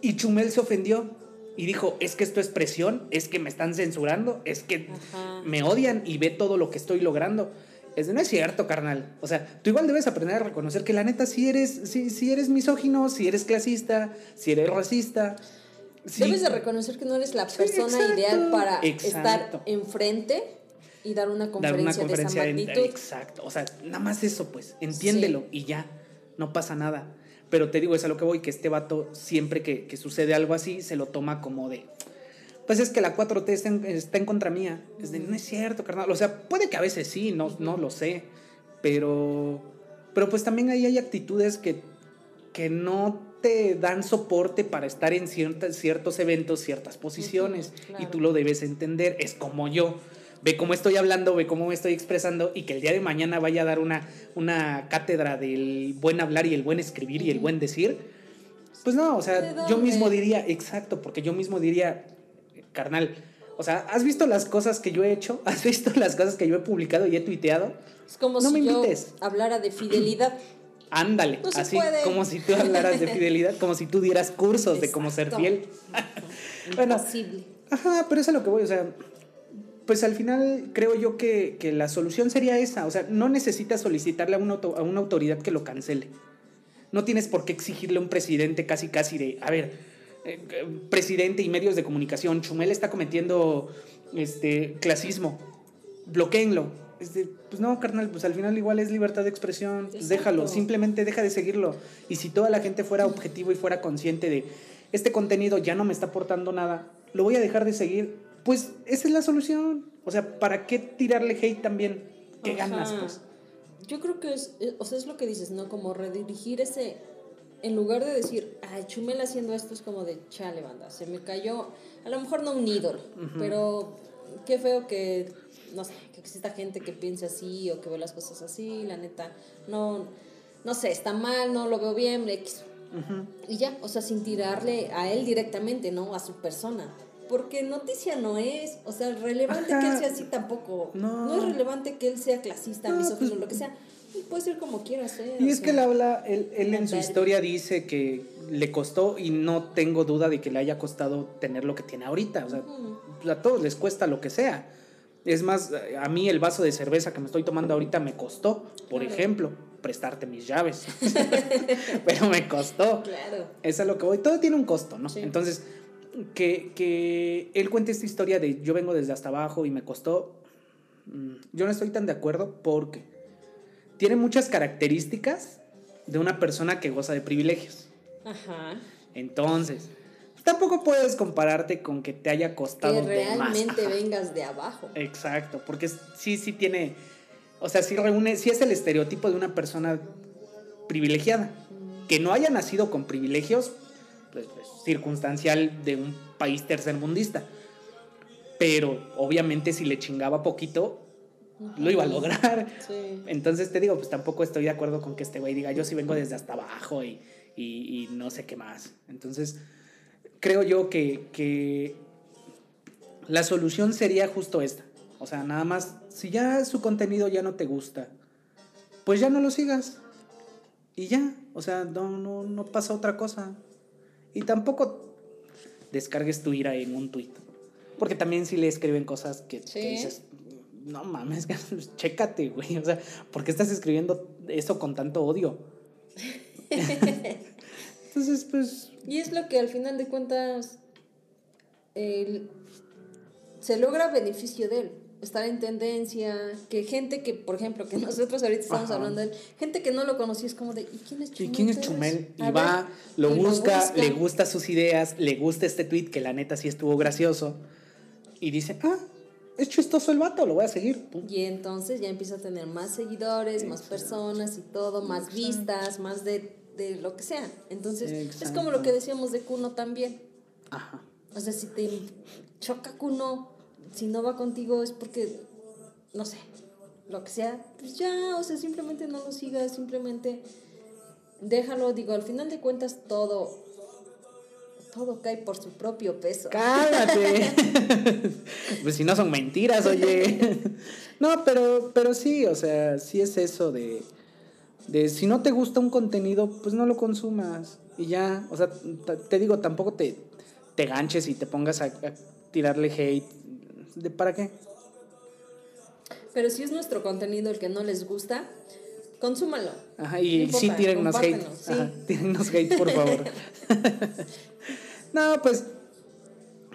Speaker 1: Y Chumel se ofendió y dijo, es que esto es presión, es que me están censurando, es que
Speaker 2: Ajá.
Speaker 1: me odian y ve todo lo que estoy logrando. Es de, no es cierto, carnal. O sea, tú igual debes aprender a reconocer que la neta si eres, si, si eres misógino, si eres clasista, si eres racista. si-
Speaker 2: Debes de reconocer que no eres la
Speaker 1: Sí,
Speaker 2: persona
Speaker 1: exacto.
Speaker 2: ideal para
Speaker 1: Exacto.
Speaker 2: estar enfrente y dar una
Speaker 1: dar
Speaker 2: conferencia,
Speaker 1: una conferencia
Speaker 2: de
Speaker 1: en-
Speaker 2: esa magnitud.
Speaker 1: exacto o sea nada más eso pues entiéndelo y ya no pasa nada pero te digo es a lo que voy que este vato siempre que, que sucede algo así se lo toma como de pues es que la 4T está en, está en contra mía es de no es cierto carnal o sea puede que a veces sí no no lo sé pero pero pues también ahí hay actitudes que que no te dan soporte para estar en ciertas, ciertos eventos, ciertas posiciones.
Speaker 2: claro.
Speaker 1: Y tú lo debes entender. Es como yo. Ve cómo estoy hablando, ve cómo me estoy expresando y que el día de mañana vaya a dar una, una cátedra del buen hablar y el buen escribir y el buen decir. Pues no, o
Speaker 2: ¿De
Speaker 1: sea, yo mismo diría, exacto, porque yo mismo diría, carnal, o sea, ¿has visto las cosas que yo he hecho? ¿Has visto las cosas que yo he publicado y he tuiteado?
Speaker 2: Es como
Speaker 1: No
Speaker 2: si
Speaker 1: me
Speaker 2: yo
Speaker 1: invites.
Speaker 2: hablara de fidelidad.
Speaker 1: Ándale,
Speaker 2: No
Speaker 1: así
Speaker 2: puede.
Speaker 1: como si tú hablaras de fidelidad, como si tú dieras cursos de cómo ser
Speaker 2: Exacto.
Speaker 1: fiel. Bueno.
Speaker 2: Imposible.
Speaker 1: Ajá, pero eso es a lo que voy, o sea, pues al final creo yo que, que la solución sería esa, o sea, no necesitas solicitarle a una, auto- a una autoridad que lo cancele. No tienes por qué exigirle a un presidente casi casi de, a ver, eh, eh, presidente y medios de comunicación, Chumel está cometiendo este clasismo, bloqueenlo. Es de, pues no, carnal, pues al final igual es libertad de expresión, pues déjalo, simplemente deja de seguirlo. Y si toda la gente fuera objetivo y fuera consciente de, este contenido ya no me está aportando nada, lo voy a dejar de seguir, pues esa es la solución. O sea, ¿para qué tirarle hate también? ¿Qué
Speaker 2: Ajá.
Speaker 1: ganas, pues?
Speaker 2: Yo creo que es, eh, o sea, es lo que dices, ¿no? Como redirigir ese, en lugar de decir, ay, Chumel haciendo esto es como de, chale, banda, se me cayó, a lo mejor no un ídolo, pero qué feo que, no sé, que exista gente que piense así o que ve las cosas así, la neta, no, no sé, está mal, no lo veo bien, X. Y ya, o sea, sin tirarle a él directamente, ¿no? A su persona. Porque noticia no es, o sea, relevante que él sea así tampoco.
Speaker 1: No.
Speaker 2: No, es relevante que él sea clasista,
Speaker 1: No,
Speaker 2: misógino,
Speaker 1: pues-
Speaker 2: lo que sea. Y puede ser como quiera ser.
Speaker 1: Y es que él habla, él, él en su historia dice que le costó y no tengo duda de que le haya costado tener lo que tiene ahorita. O sea, a todos les cuesta lo que sea. Es más, a mí el vaso de cerveza que me estoy tomando ahorita me costó, por
Speaker 2: Claro.
Speaker 1: ejemplo, prestarte mis llaves. Pero me costó.
Speaker 2: Claro.
Speaker 1: Es a lo que voy. Todo tiene un costo, ¿no?
Speaker 2: Sí.
Speaker 1: Entonces, que, que él cuente esta historia de yo vengo desde hasta abajo y me costó. mm, Yo no estoy tan de acuerdo porque tiene muchas características de una persona que goza de privilegios.
Speaker 2: Ajá.
Speaker 1: Entonces, tampoco puedes compararte con que te haya costado
Speaker 2: Que
Speaker 1: de más.
Speaker 2: realmente
Speaker 1: Ajá.
Speaker 2: vengas de abajo.
Speaker 1: Exacto, porque sí, sí tiene, o sea, sí reúne, sí es el estereotipo de una persona privilegiada, que no haya nacido con privilegios, pues, circunstancial de un país tercermundista, pero obviamente si le chingaba poquito, lo iba a lograr.
Speaker 2: Sí.
Speaker 1: Entonces te digo, pues tampoco estoy de acuerdo con que este güey diga, yo sí vengo desde hasta abajo y, y- y no sé qué más. Entonces, creo yo que, que la solución sería justo esta. O sea, nada más, si ya su contenido ya no te gusta, pues ya no lo sigas. Y ya, o sea, no, no, no pasa otra cosa. Y tampoco descargues tu ira en un tuit. Porque también si le escriben cosas que, que
Speaker 2: Sí.
Speaker 1: dices, no mames, chécate, güey. O sea, ¿por qué estás escribiendo eso con tanto odio? Entonces, pues,
Speaker 2: Y es lo que al final de cuentas el- se logra beneficio de él. Estar en tendencia, que gente que, por ejemplo, que nosotros ahorita estamos
Speaker 1: Ajá.
Speaker 2: hablando de él, gente que no lo conocía es como de, ¿y quién es
Speaker 1: ¿y
Speaker 2: Chumel?
Speaker 1: quién es? Chumel? Y
Speaker 2: A
Speaker 1: va,
Speaker 2: ver,
Speaker 1: lo
Speaker 2: y
Speaker 1: busca, le gusta sus ideas, le gusta este tweet que la neta sí estuvo gracioso. Y dice, ah, es chistoso el vato, lo voy a seguir. Pum.
Speaker 2: Y entonces ya empieza a tener más seguidores, más personas y todo, más vistas, más de, de lo que sea. Entonces, es
Speaker 1: Exacto.
Speaker 2: como lo que decíamos de Kuno también.
Speaker 1: Ajá.
Speaker 2: O sea, si te choca Kuno, si no va contigo es porque, no sé, lo que sea, pues ya, o sea, simplemente no lo sigas, simplemente déjalo. Digo, al final de cuentas todo, todo cae por su propio peso.
Speaker 1: Cállate. pues si no son mentiras, oye. no, pero, pero sí, o sea, sí es eso de, de si no te gusta un contenido, pues no lo consumas. Y ya, o sea, te digo, tampoco te, te ganches y te pongas a, a tirarle hate. ¿De para qué?
Speaker 2: Pero si es nuestro contenido el que no les gusta, consúmalo.
Speaker 1: Ajá,
Speaker 2: No
Speaker 1: y
Speaker 2: importa,
Speaker 1: sí tírennos hate.
Speaker 2: sí.
Speaker 1: Ajá, tírennos hate, por favor. no, pues,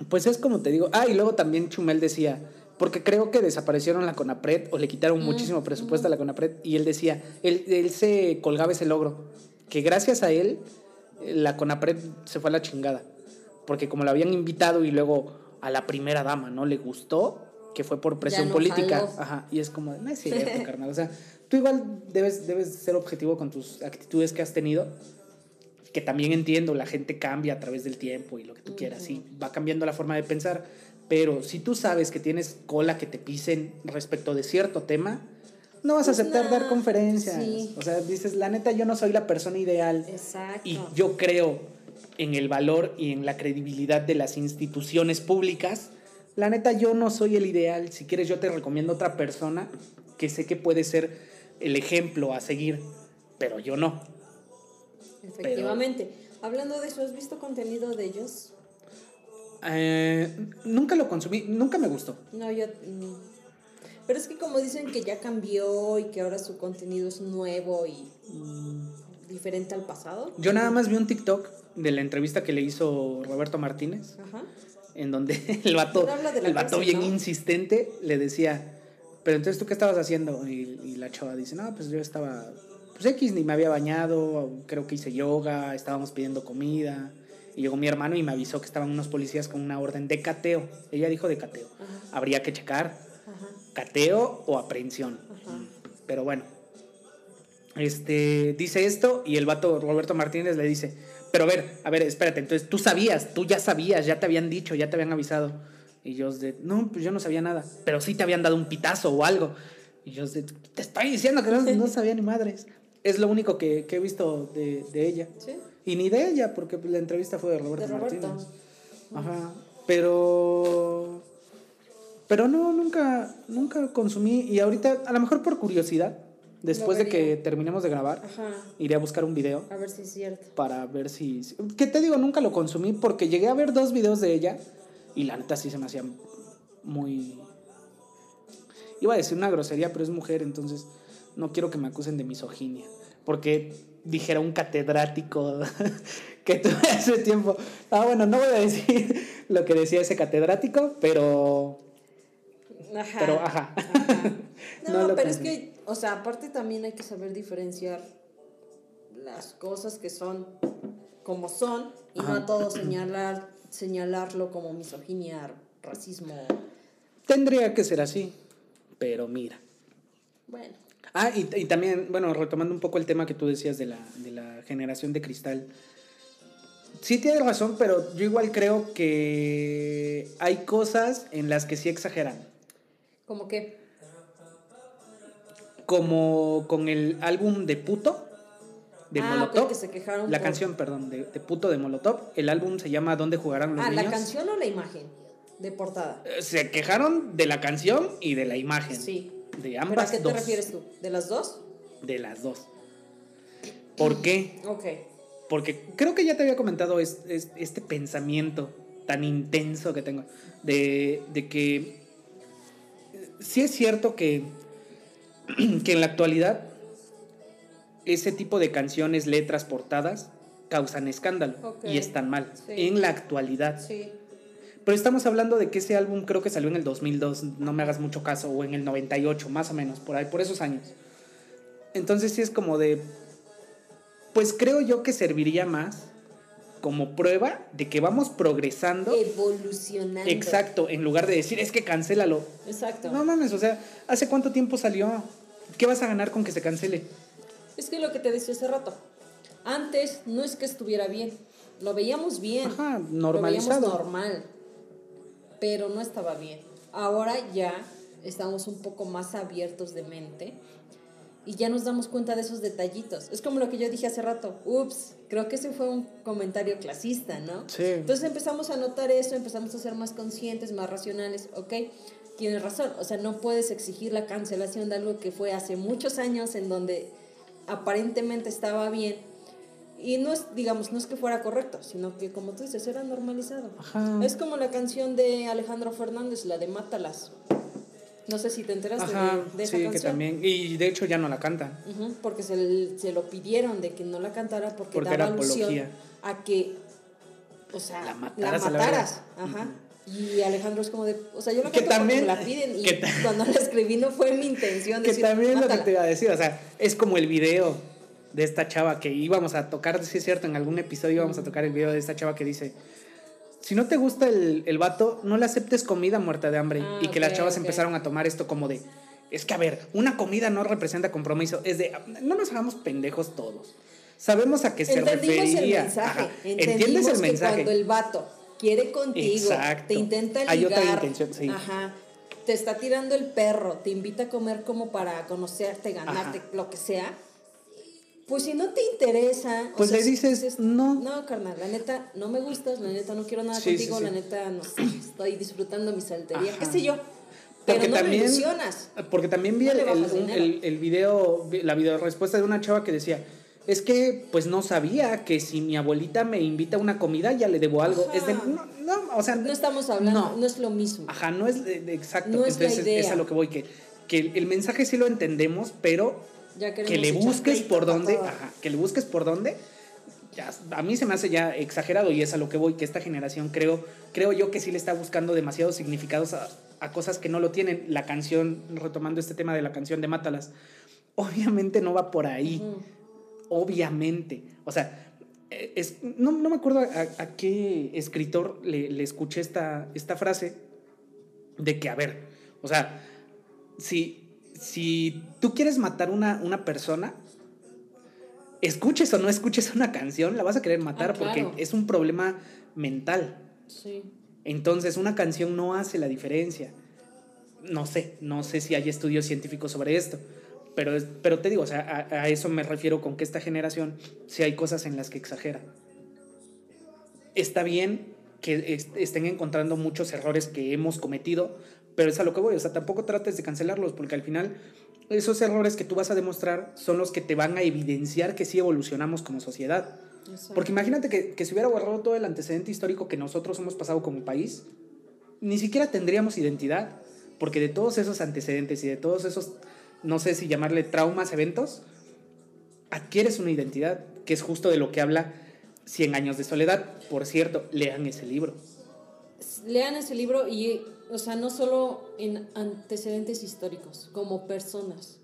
Speaker 1: pues es como te digo. Ah, y luego también Chumel decía, porque creo que desaparecieron la Conapred o le quitaron muchísimo presupuesto a la Conapred y él decía, él, él se colgaba ese logro, que gracias a él eh, la Conapred se fue a la chingada, porque como la habían invitado y luego a la primera dama no le gustó, que fue por presión
Speaker 2: no
Speaker 1: política, ajá, y es como, no es cierto, carnal, o sea, tú igual debes, debes ser objetivo con tus actitudes que has tenido, que también entiendo, la gente cambia a través del tiempo y lo que tú quieras, sí, va cambiando la forma de pensar, pero si tú sabes que tienes cola que te pisen respecto de cierto tema, no vas a
Speaker 2: Pues
Speaker 1: aceptar
Speaker 2: no,
Speaker 1: dar conferencias.
Speaker 2: sí.
Speaker 1: O sea, dices, la neta, yo no soy la persona ideal.
Speaker 2: Exacto.
Speaker 1: Y yo creo en el valor y en la credibilidad de las instituciones públicas. La neta, yo no soy el ideal. Si quieres, yo te recomiendo otra persona que sé que puede ser el ejemplo a seguir, pero yo no.
Speaker 2: Efectivamente. Hablando de eso, ¿has visto contenido de ellos?
Speaker 1: Eh, nunca lo consumí, nunca me gustó.
Speaker 2: No, yo... mm. Pero es que como dicen que ya cambió y que ahora su contenido es nuevo y diferente al pasado.
Speaker 1: Yo nada más vi un TikTok de la entrevista que le hizo Roberto Martínez,
Speaker 2: Ajá.
Speaker 1: en donde el vato, el vato bien
Speaker 2: ¿no?
Speaker 1: insistente le decía, pero entonces tú qué estabas haciendo? Y, y la chava dice, no, pues yo estaba, pues X, ni me había bañado, creo que hice yoga, estábamos pidiendo comida. Y llegó mi hermano y me avisó que estaban unos policías con una orden de cateo. Ella dijo de cateo.
Speaker 2: Ajá.
Speaker 1: Habría que checar
Speaker 2: Ajá.
Speaker 1: cateo o aprehensión.
Speaker 2: Ajá.
Speaker 1: Pero bueno. Este dice esto y el vato Roberto Martínez le dice, pero a ver, a ver, espérate, entonces tú sabías, tú ya sabías, ya te habían dicho, ya te habían avisado. Y yo de, no, pues yo no sabía nada, pero sí te habían dado un pitazo o algo. Y yo de, te estoy diciendo que no, no sabía ni madres. Es lo único que, que he visto de, de ella.
Speaker 2: ¿Sí?
Speaker 1: Y ni de ella, porque la entrevista fue de Roberto,
Speaker 2: De Roberto.
Speaker 1: Martínez. Ajá. Pero. Pero no, nunca, nunca consumí. Y ahorita, a lo mejor por curiosidad, después de que terminemos de grabar,
Speaker 2: Ajá.
Speaker 1: iré a buscar un video
Speaker 2: A ver si es cierto.
Speaker 1: para ver si. ¿Qué te digo? Nunca lo consumí porque llegué a ver dos videos de ella y la neta sí se me hacía muy. Iba a decir una grosería, pero es mujer, entonces no quiero que me acusen de misoginia. Porque dijera un catedrático que tuve hace tiempo. Ah, bueno, no voy a decir lo que decía ese catedrático, pero.
Speaker 2: Ajá.
Speaker 1: Pero, ajá.
Speaker 2: Ajá.
Speaker 1: No
Speaker 2: pero es que, o sea, aparte también hay que saber diferenciar las cosas que son como son y no a todo señalar señalarlo como misoginia, racismo.
Speaker 1: Tendría que ser así, pero mira.
Speaker 2: Bueno,
Speaker 1: Ah, y, y también, bueno, retomando un poco el tema que tú decías de la, de la generación de cristal. Sí tienes razón, pero yo igual creo que hay cosas en las que sí exageran.
Speaker 2: como que
Speaker 1: Como con el álbum de Puto, de
Speaker 2: Ah,
Speaker 1: Molotov.
Speaker 2: que se quejaron
Speaker 1: la
Speaker 2: por-
Speaker 1: canción, perdón, de, de Puto de Molotov. El álbum se llama ¿Dónde jugarán los
Speaker 2: Ah,
Speaker 1: niños?
Speaker 2: la canción o la imagen de portada.
Speaker 1: Eh, Se quejaron de la canción y de la imagen.
Speaker 2: Sí.
Speaker 1: De
Speaker 2: ¿Pero a
Speaker 1: ambas
Speaker 2: qué te refieres tú? ¿De las dos?
Speaker 1: De las dos. ¿Por qué?
Speaker 2: Ok.
Speaker 1: Porque creo que ya te había comentado es- es- este pensamiento tan intenso que tengo. De, de que eh, sí es cierto que, que en la actualidad ese tipo de canciones, letras, portadas causan escándalo y están mal.
Speaker 2: Sí.
Speaker 1: En la actualidad.
Speaker 2: Sí.
Speaker 1: Pero estamos hablando de que ese álbum creo que salió en el 2002, no me hagas mucho caso, o en el 98, más o menos, por ahí, por esos años. Entonces sí es como de, pues creo yo que serviría más como prueba de que vamos progresando.
Speaker 2: Evolucionando.
Speaker 1: Exacto, en lugar de decir, es que cancélalo.
Speaker 2: Exacto.
Speaker 1: No mames, o sea, ¿hace cuánto tiempo salió? ¿Qué vas a ganar con que se cancele?
Speaker 2: Es que lo que te decía hace rato. Antes no es que estuviera bien. Lo veíamos bien.
Speaker 1: Ajá,
Speaker 2: Lo
Speaker 1: normalizado.
Speaker 2: veíamos normal. Pero no estaba bien. Ahora ya estamos un poco más abiertos de mente y ya nos damos cuenta de esos detallitos. Es como lo que yo dije hace rato. Ups, creo que ese fue un comentario clasista, ¿no?
Speaker 1: Sí.
Speaker 2: Entonces empezamos a notar eso, empezamos a ser más conscientes, más racionales, ¿ok? Tienes razón, o sea, no puedes exigir la cancelación de algo que fue hace muchos años en donde aparentemente estaba bien y no es, digamos, no es que fuera correcto, sino que como tú dices, era normalizado.
Speaker 1: Ajá.
Speaker 2: Es como la canción de Alejandro Fernández, la de Mátalas. No sé si te enteraste
Speaker 1: Ajá,
Speaker 2: de, de esa
Speaker 1: sí,
Speaker 2: canción.
Speaker 1: que también. Y de hecho ya no la cantan.
Speaker 2: Porque se, se lo pidieron de que no la cantara porque,
Speaker 1: Porque
Speaker 2: daba
Speaker 1: era
Speaker 2: alusión
Speaker 1: apología.
Speaker 2: a que, o sea,
Speaker 1: La
Speaker 2: la
Speaker 1: mataras
Speaker 2: mataras.
Speaker 1: la verga.
Speaker 2: Ajá. Y Alejandro es como de, o sea, yo la
Speaker 1: Que también-
Speaker 2: la piden y
Speaker 1: que
Speaker 2: cuando la escribí no fue mi intención
Speaker 1: Que
Speaker 2: decir,
Speaker 1: también es lo que te iba a decir, o sea, es como el video de esta chava que íbamos a tocar, si es cierto, en algún episodio íbamos a tocar el video de esta chava que dice, si no te gusta el, el vato, no le aceptes comida muerta de hambre.
Speaker 2: Ah,
Speaker 1: y que las
Speaker 2: ok,
Speaker 1: chavas
Speaker 2: ok.
Speaker 1: empezaron a tomar esto como de, es que a ver, una comida no representa compromiso, es de, no nos hagamos pendejos todos. Sabemos a qué se refería.
Speaker 2: el mensaje.
Speaker 1: Ajá, ¿Entiendes el
Speaker 2: que
Speaker 1: mensaje?
Speaker 2: cuando el vato quiere contigo,
Speaker 1: Exacto.
Speaker 2: te intenta ligar,
Speaker 1: Hay otra intención, sí.
Speaker 2: ajá, te está tirando el perro, te invita a comer como para conocerte, ganarte,
Speaker 1: Ajá.
Speaker 2: lo que sea. Pues si no te interesa, o
Speaker 1: Pues
Speaker 2: sea,
Speaker 1: le dices, no.
Speaker 2: No, carnal, la neta no me gustas, la neta no quiero nada
Speaker 1: Sí,
Speaker 2: contigo,
Speaker 1: sí.
Speaker 2: la neta no sé, estoy disfrutando mi soltería,
Speaker 1: Ajá.
Speaker 2: qué sé yo. Pero
Speaker 1: Porque
Speaker 2: no
Speaker 1: también,
Speaker 2: me ilusionas.
Speaker 1: Porque también vi
Speaker 2: No
Speaker 1: el, el, video, vi la video respuesta de una chava que decía, es que pues no sabía que si mi abuelita me invita a una comida ya le debo algo.
Speaker 2: Ajá.
Speaker 1: Es de, no, no, o sea,
Speaker 2: No estamos hablando,
Speaker 1: no.
Speaker 2: no, es lo mismo.
Speaker 1: Ajá, no es de, de- exacto.
Speaker 2: No es la
Speaker 1: Entonces
Speaker 2: idea.
Speaker 1: es a lo que voy, que, que el, el mensaje sí lo entendemos, pero
Speaker 2: Ya
Speaker 1: que le busques por dónde, ajá, que le busques por dónde. Ya, a mí se me hace ya exagerado y es a lo que voy, que esta generación creo, creo yo que sí le está buscando demasiados significados a, a cosas que no lo tienen. La canción, retomando este tema de la canción de Mátalas, obviamente no va por ahí, obviamente. O sea, eh, es, no, no me acuerdo a, a qué escritor le, le escuché esta, esta frase de que, a ver, o sea, si, si tú quieres matar una, una persona, escuches o no escuches una canción, la vas a querer matar
Speaker 2: Ah, claro.
Speaker 1: porque es un problema mental.
Speaker 2: Sí.
Speaker 1: Entonces, una canción no hace la diferencia. No sé, no sé si hay estudios científicos sobre esto. Pero, pero te digo, o sea, a, a eso me refiero con que esta generación, si hay cosas en las que exagera. Está bien que est- estén encontrando muchos errores que hemos cometido, pero es a lo que voy. O sea, tampoco trates de cancelarlos, porque al final esos errores que tú vas a demostrar son los que te van a evidenciar que sí evolucionamos como sociedad.
Speaker 2: Exacto.
Speaker 1: Porque imagínate que, que se hubiera borrado todo el antecedente histórico que nosotros hemos pasado como país, ni siquiera tendríamos identidad. Porque de todos esos antecedentes y de todos esos, no sé si llamarle traumas, eventos, adquieres una identidad, que es justo de lo que habla 100 años de soledad. Por cierto, lean ese libro.
Speaker 2: Lean ese libro y, o sea, no solo en antecedentes históricos, como personas,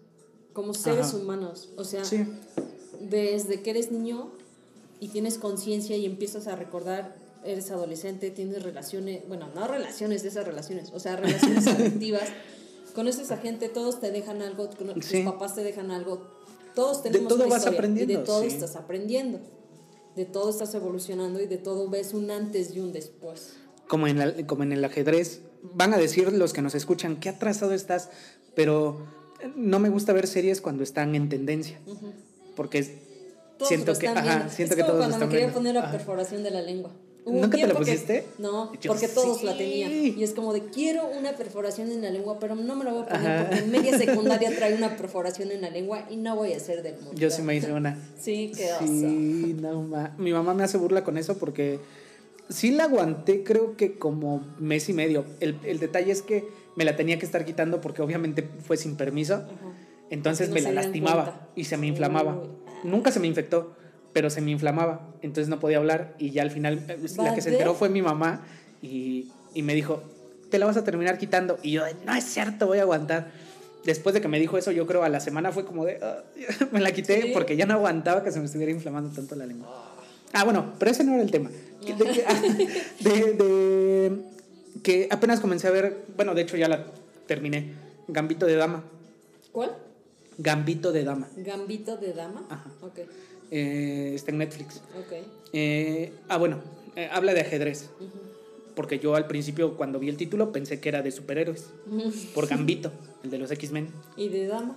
Speaker 2: como seres
Speaker 1: Ajá.
Speaker 2: humanos. O sea,
Speaker 1: Sí.
Speaker 2: desde que eres niño y tienes conciencia y empiezas a recordar eres adolescente, tienes relaciones, bueno, no relaciones de esas relaciones, o sea, relaciones afectivas, conoces a gente, todos te dejan algo, tus
Speaker 1: Sí.
Speaker 2: papás te dejan algo, todos tenemos
Speaker 1: todo
Speaker 2: una
Speaker 1: vas
Speaker 2: historia,
Speaker 1: aprendiendo,
Speaker 2: y de todo
Speaker 1: sí.
Speaker 2: estás aprendiendo, de todo estás evolucionando y de todo ves un antes y un después.
Speaker 1: Como en, la- como en el ajedrez, van a decir los que nos escuchan, qué atrasado estás, pero no me gusta ver series cuando están en tendencia, porque es-
Speaker 2: Todos
Speaker 1: siento que, ajá, siento
Speaker 2: es
Speaker 1: que
Speaker 2: como
Speaker 1: todos
Speaker 2: cuando me quería
Speaker 1: viendo.
Speaker 2: poner la
Speaker 1: Ajá.
Speaker 2: perforación de la lengua. Hubo
Speaker 1: ¿Nunca te la
Speaker 2: tiempo que-
Speaker 1: pusiste?
Speaker 2: no,
Speaker 1: Yo
Speaker 2: porque todos la
Speaker 1: sí.
Speaker 2: tenían. Y es como de, quiero una perforación en la lengua, pero no me la voy a poner
Speaker 1: Ajá.
Speaker 2: porque en media secundaria trae una perforación en la lengua y no voy a ser del mundo.
Speaker 1: yo sí me hice una.
Speaker 2: Sí, qué oso.
Speaker 1: Sí, no ma- Mi mamá me hace burla con eso porque sí la aguanté, creo que como mes y medio. El, el detalle es que me la tenía que estar quitando porque obviamente fue sin permiso.
Speaker 2: Ajá.
Speaker 1: Entonces
Speaker 2: No
Speaker 1: me la lastimaba
Speaker 2: cuenta.
Speaker 1: y se me inflamaba.
Speaker 2: Uy.
Speaker 1: Nunca se me infectó, pero se me inflamaba. Entonces no podía hablar y ya al final eh, la que se
Speaker 2: ¿Vale?
Speaker 1: enteró fue mi mamá y, y me dijo, te la vas a terminar quitando. Y yo, no es cierto, voy a aguantar. Después de que me dijo eso, yo creo a la semana fue como de, "Ah", me la quité
Speaker 2: Sí.
Speaker 1: porque ya no aguantaba que se me estuviera inflamando tanto la lengua. Ah, bueno, pero ese no era el tema. De, que- de- de- que apenas comencé a ver, bueno, de hecho ya la terminé, Gambito de Dama.
Speaker 2: ¿Cuál?
Speaker 1: Gambito de Dama.
Speaker 2: Gambito de dama.
Speaker 1: Ajá.
Speaker 2: Ok,
Speaker 1: Eh, está en Netflix.
Speaker 2: ok.
Speaker 1: Eh, ah, bueno, eh, habla de ajedrez. Porque yo al principio, cuando vi el título, pensé que era de superhéroes. Por Gambito, el de los X-Men.
Speaker 2: ¿Y de dama?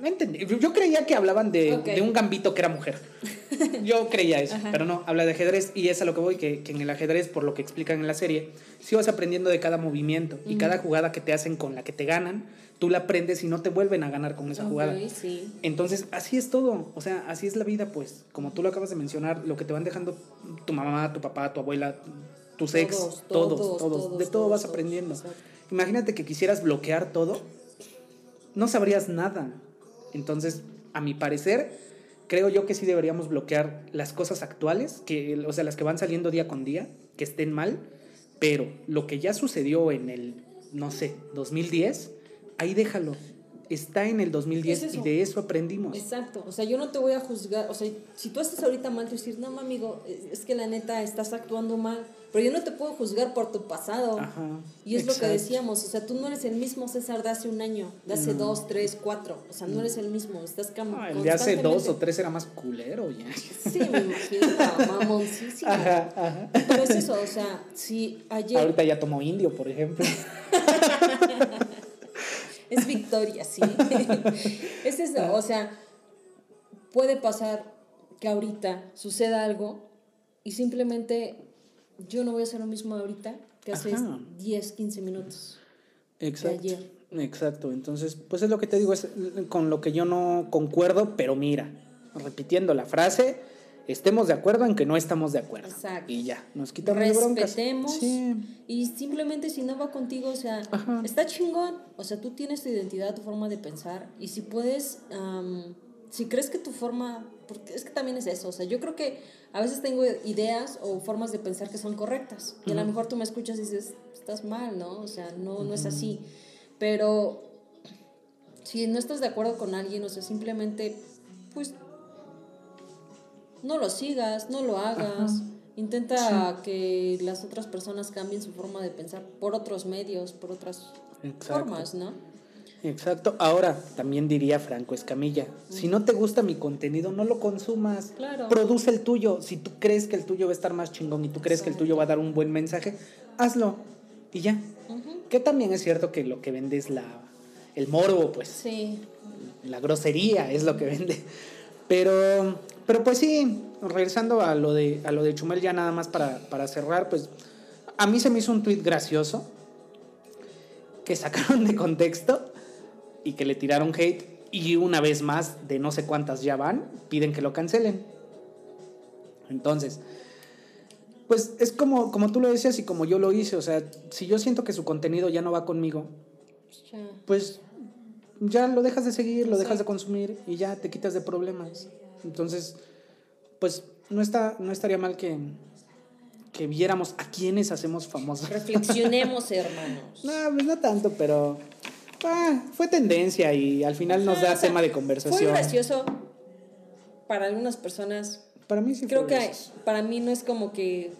Speaker 1: No entendí. Yo creía que hablaban de, de un Gambito que era mujer. Yo creía eso, pero no, habla de ajedrez y es a lo que voy, que, que en el ajedrez, por lo que explican en la serie, sí vas aprendiendo de cada movimiento y cada jugada que te hacen con la que te ganan, tú la aprendes y no te vuelven a ganar con esa jugada.
Speaker 2: Sí.
Speaker 1: Entonces, así es todo. O sea, así es la vida, pues. Como tú lo acabas de mencionar, lo que te van dejando tu mamá, tu papá, tu abuela, tus ex,
Speaker 2: Todos,
Speaker 1: todos,
Speaker 2: todos,
Speaker 1: todos. de todo vas aprendiendo. Imagínate que quisieras bloquear todo, no sabrías nada. Entonces, a mi parecer, creo yo que sí deberíamos bloquear las cosas actuales, que, o sea, las que van saliendo día con día, que estén mal, pero lo que ya sucedió en el, no sé, 2010, ahí déjalo. Está en el 2010
Speaker 2: Es
Speaker 1: y de eso aprendimos.
Speaker 2: Exacto, o sea, yo no te voy a juzgar, o sea, si tú estás ahorita mal, tú decir, no, amigo, es que la neta estás actuando mal, pero yo no te puedo juzgar por tu pasado.
Speaker 1: Ajá,
Speaker 2: y es lo que decíamos, o sea, tú no eres el mismo César de hace un año, de hace dos, tres, cuatro, o sea, no eres el mismo, estás cam-
Speaker 1: Ah, el de hace dos o tres era más culero ya.
Speaker 2: Sí, me imagino, mamoncísimo.
Speaker 1: Ajá, ajá.
Speaker 2: Pero es eso, o sea, si ayer
Speaker 1: Ahorita ya tomó indio, por ejemplo.
Speaker 2: es victoria, sí. es eso, o sea, puede pasar que ahorita suceda algo y simplemente yo no voy a hacer lo mismo ahorita que hace
Speaker 1: Ajá.
Speaker 2: 10, 15 minutos.
Speaker 1: Exacto.
Speaker 2: ayer.
Speaker 1: Exacto. Entonces, pues es lo que te digo, es con lo que yo no concuerdo, pero mira, repitiendo la frase, estemos de acuerdo en que no estamos de acuerdo.
Speaker 2: Exacto.
Speaker 1: Y ya, nos quitamos de broncas.
Speaker 2: Respetemos
Speaker 1: Sí.
Speaker 2: y simplemente si no va contigo, o sea,
Speaker 1: Ajá.
Speaker 2: está chingón. O sea, tú tienes tu identidad, tu forma de pensar y si puedes, si crees que tu forma, porque es que también es eso, o sea, yo creo que a veces tengo ideas o formas de pensar que son correctas y a lo mejor tú me escuchas y dices, estás mal, ¿no? O sea, no, no es así. Pero si no estás de acuerdo con alguien, o sea, simplemente, pues no lo sigas, no lo hagas. Intenta que las otras personas cambien su forma de pensar por otros medios, por otras
Speaker 1: Exacto.
Speaker 2: formas, ¿no?
Speaker 1: Exacto. Ahora, también diría Franco Escamilla, si no te gusta mi contenido, no lo consumas.
Speaker 2: Claro.
Speaker 1: Produce el tuyo. Si tú crees que el tuyo va a estar más chingón y tú crees que el tuyo va a dar un buen mensaje, hazlo. Y ya. Que también es cierto que lo que vende es la, el morbo, pues.
Speaker 2: Sí,
Speaker 1: La grosería es lo que vende. Pero, pero pues sí, regresando a lo de, a lo de Chumel ya nada más para, para cerrar, pues a mí se me hizo un tuit gracioso que sacaron de contexto y que le tiraron hate y una vez más, de no sé cuántas ya van, piden que lo cancelen. Entonces, pues es como, como tú lo decías y como yo lo hice, o sea, si yo siento que su contenido ya no va conmigo,
Speaker 2: pues ya.
Speaker 1: pues ya lo dejas de seguir, lo dejas de consumir y ya te quitas de problemas. Entonces, pues no, está, no estaría mal que, que viéramos a quienes hacemos famosos.
Speaker 2: Reflexionemos, hermanos.
Speaker 1: No, pues no tanto, pero ah, fue tendencia y al final nos da
Speaker 2: o sea,
Speaker 1: tema de
Speaker 2: Fue
Speaker 1: conversación.
Speaker 2: gracioso para algunas personas.
Speaker 1: Para mí sí
Speaker 2: Creo
Speaker 1: fue
Speaker 2: que
Speaker 1: gracioso.
Speaker 2: para mí no es como que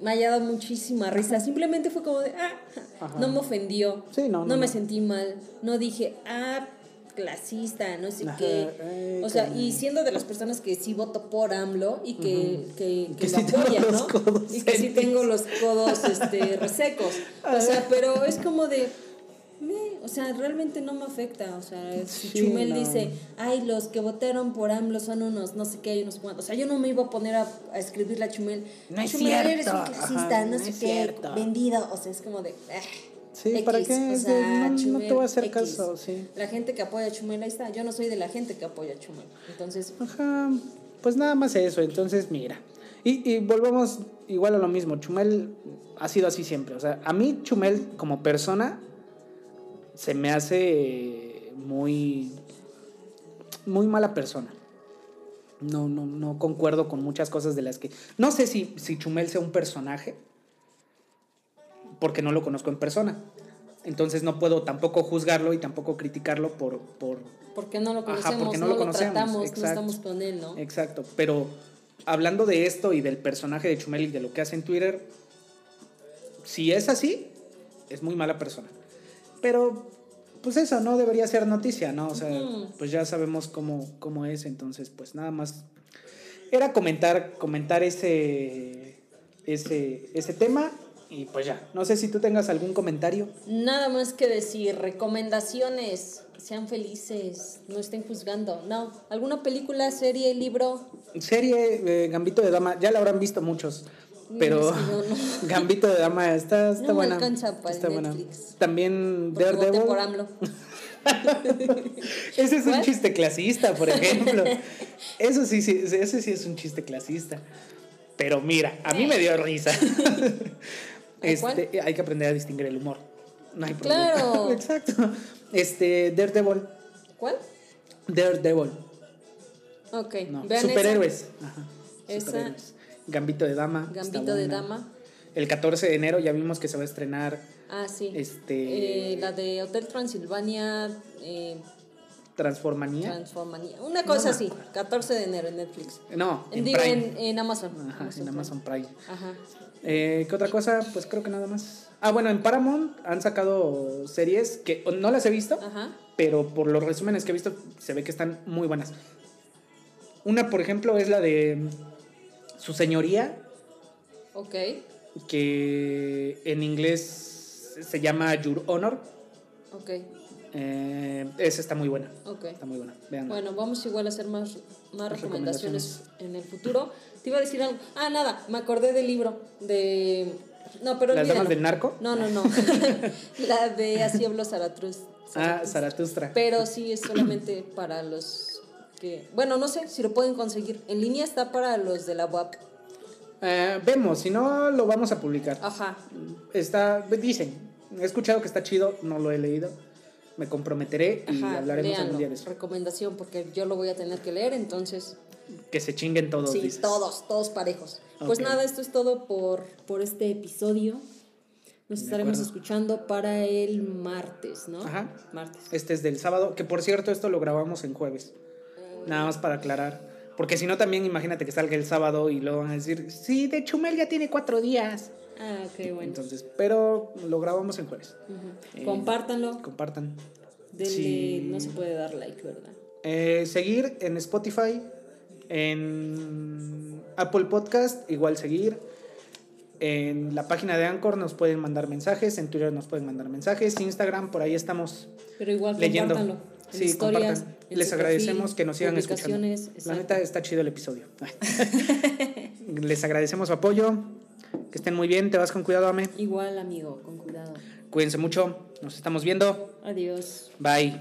Speaker 2: me haya dado muchísima risa. Simplemente fue como de, ah,
Speaker 1: Ajá.
Speaker 2: no me ofendió.
Speaker 1: Sí, no, no,
Speaker 2: me
Speaker 1: no.
Speaker 2: sentí mal. No dije, ah, clasista, no sé
Speaker 1: Ajá,
Speaker 2: qué.
Speaker 1: ay,
Speaker 2: o sea, y siendo de las personas que sí voto por AMLO y que, que, que
Speaker 1: Que
Speaker 2: lo
Speaker 1: sí tengo
Speaker 2: apoyan,
Speaker 1: los
Speaker 2: ¿no?
Speaker 1: codos
Speaker 2: y que sí tengo los codos este, resecos. O sea, pero es como de. Me, o sea, realmente no me afecta. O sea, si
Speaker 1: Sí,
Speaker 2: Chumel
Speaker 1: no.
Speaker 2: dice, ay, los que votaron por AMLO son unos no sé qué, unos cuantos. O sea, yo no me iba a poner a, a escribirle a Chumel.
Speaker 1: No es
Speaker 2: Chumel, eres un
Speaker 1: cierto.
Speaker 2: clasista,
Speaker 1: Ajá,
Speaker 2: no
Speaker 1: no
Speaker 2: sé qué,
Speaker 1: cierto.
Speaker 2: vendido. O sea, es como de. "Ah,
Speaker 1: Sí,
Speaker 2: X".
Speaker 1: ¿para qué?
Speaker 2: O sea,
Speaker 1: No- no
Speaker 2: Chumel,
Speaker 1: te voy a hacer
Speaker 2: X.
Speaker 1: caso, sí.
Speaker 2: La gente que apoya a Chumel, ahí está. Yo no soy de la gente que apoya a Chumel. Entonces,
Speaker 1: Ajá, pues nada más eso, entonces mira. Y, y volvemos igual a lo mismo, Chumel ha sido así siempre, o sea, a mí Chumel como persona se me hace muy, muy mala persona. No, no, no concuerdo con muchas cosas de las que... No sé si, si Chumel sea un personaje, porque no lo conozco en persona. Entonces no puedo tampoco juzgarlo y tampoco criticarlo por, por,
Speaker 2: ¿por qué no lo
Speaker 1: Ajá,
Speaker 2: conocemos?
Speaker 1: porque no
Speaker 2: no
Speaker 1: lo conocemos,
Speaker 2: tratamos, no
Speaker 1: exacto.
Speaker 2: estamos con él, ¿no?
Speaker 1: Exacto, pero hablando de esto y del personaje de Chumel y de lo que hace en Twitter, si es así, es muy mala persona. Pero, pues eso no debería ser noticia, ¿no? O sea, pues ya sabemos cómo, cómo es, entonces, pues nada más. Era comentar, comentar ese, ese, ese tema y pues ya. No sé si tú tengas algún comentario.
Speaker 2: Nada más que decir, recomendaciones, sean felices, no estén juzgando. No, alguna película, serie, libro.
Speaker 1: Serie eh, Gambito de Dama, ya la habrán visto muchos, pero
Speaker 2: sí, no, no.
Speaker 1: Gambito de Dama está, está
Speaker 2: No
Speaker 1: buena. está buena. También Daredevil.
Speaker 2: por AMLO.
Speaker 1: Ese es un chiste clasista, por ejemplo. Eso sí, sí, ese sí es un chiste clasista. Pero mira, a mí me dio risa. Este, hay que aprender a distinguir el humor. No hay problema.
Speaker 2: Claro.
Speaker 1: Exacto. Este, Daredevil.
Speaker 2: ¿Cuál?
Speaker 1: Daredevil.
Speaker 2: Ok,
Speaker 1: No,
Speaker 2: vean
Speaker 1: superhéroes. Ajá,
Speaker 2: Esa.
Speaker 1: superhéroes. Gambito de Dama.
Speaker 2: Gambito de. Dama.
Speaker 1: El 14 de enero ya vimos que se va a estrenar
Speaker 2: Ah, sí.
Speaker 1: Este-
Speaker 2: Eh, la de Hotel Transilvania, eh,
Speaker 1: Transformanía.
Speaker 2: Transformania. Una cosa así,
Speaker 1: acuerdo.
Speaker 2: 14 de enero en Netflix.
Speaker 1: no, en
Speaker 2: Digo, en Amazon.
Speaker 1: Ajá, en Amazon Prime.
Speaker 2: Ajá.
Speaker 1: Eh, ¿Qué otra cosa? Pues creo que nada más. Ah, bueno, en Paramount han sacado series que no las he visto,
Speaker 2: Ajá.
Speaker 1: pero por los resúmenes que he visto se ve que están muy buenas. Una, por ejemplo, es la de Su Señoría,
Speaker 2: Ok.
Speaker 1: que en inglés se llama Your Honor.
Speaker 2: Ok.
Speaker 1: Eh, esa está muy buena.
Speaker 2: Ok.
Speaker 1: Está muy buena. Veanla.
Speaker 2: Bueno, vamos igual a hacer más, más recomendaciones en el futuro. Te iba a decir algo. Ah, nada, me acordé del libro de... No, pero
Speaker 1: ¿Las damas del narco?
Speaker 2: No, no, no. la de Así habló Zaratrus.
Speaker 1: Ah, Zaratustra.
Speaker 2: Pero sí es solamente para los que... Bueno, no sé si lo pueden conseguir. En línea está para los de la UAP.
Speaker 1: Eh, vemos, si no lo vamos a publicar.
Speaker 2: Ajá.
Speaker 1: Está, dicen, he escuchado que está chido, no lo he leído. Me comprometeré y
Speaker 2: Ajá,
Speaker 1: hablaremos
Speaker 2: léanlo.
Speaker 1: algún día de eso.
Speaker 2: Recomendación porque yo lo voy a tener que leer, entonces...
Speaker 1: Que se chinguen todos.
Speaker 2: Sí,
Speaker 1: dices.
Speaker 2: todos, todos parejos. Pues
Speaker 1: Ok.
Speaker 2: nada, esto es todo por, por este episodio. Nos
Speaker 1: De
Speaker 2: estaremos
Speaker 1: acuerdo.
Speaker 2: escuchando para el martes, ¿no?
Speaker 1: Ajá.
Speaker 2: Martes.
Speaker 1: Este es del sábado, que por cierto esto lo grabamos en jueves. Nada más para aclarar. Porque si no también imagínate que salga el sábado y luego van a decir, sí, de Chumel ya tiene cuatro días.
Speaker 2: Ah, ok, bueno.
Speaker 1: Entonces, pero lo grabamos en jueves. Eh,
Speaker 2: Compártanlo.
Speaker 1: Compartan.
Speaker 2: Denle,
Speaker 1: sí.
Speaker 2: no se puede dar like, ¿verdad?
Speaker 1: Eh, seguir en Spotify, en Apple Podcast, igual seguir. En la página de Anchor nos pueden mandar mensajes, en Twitter nos pueden mandar mensajes, Instagram, por ahí estamos
Speaker 2: Pero igual
Speaker 1: leyendo.
Speaker 2: compártanlo. En
Speaker 1: Sí,
Speaker 2: historias,
Speaker 1: compartan.
Speaker 2: en
Speaker 1: Les agradecemos
Speaker 2: perfil,
Speaker 1: que nos sigan escuchando. La neta está chido el episodio. Les agradecemos su apoyo. Que estén muy bien. Te vas con cuidado, Ame.
Speaker 2: Igual, amigo, con cuidado.
Speaker 1: Cuídense mucho. Nos estamos viendo.
Speaker 2: Adiós.
Speaker 1: Bye.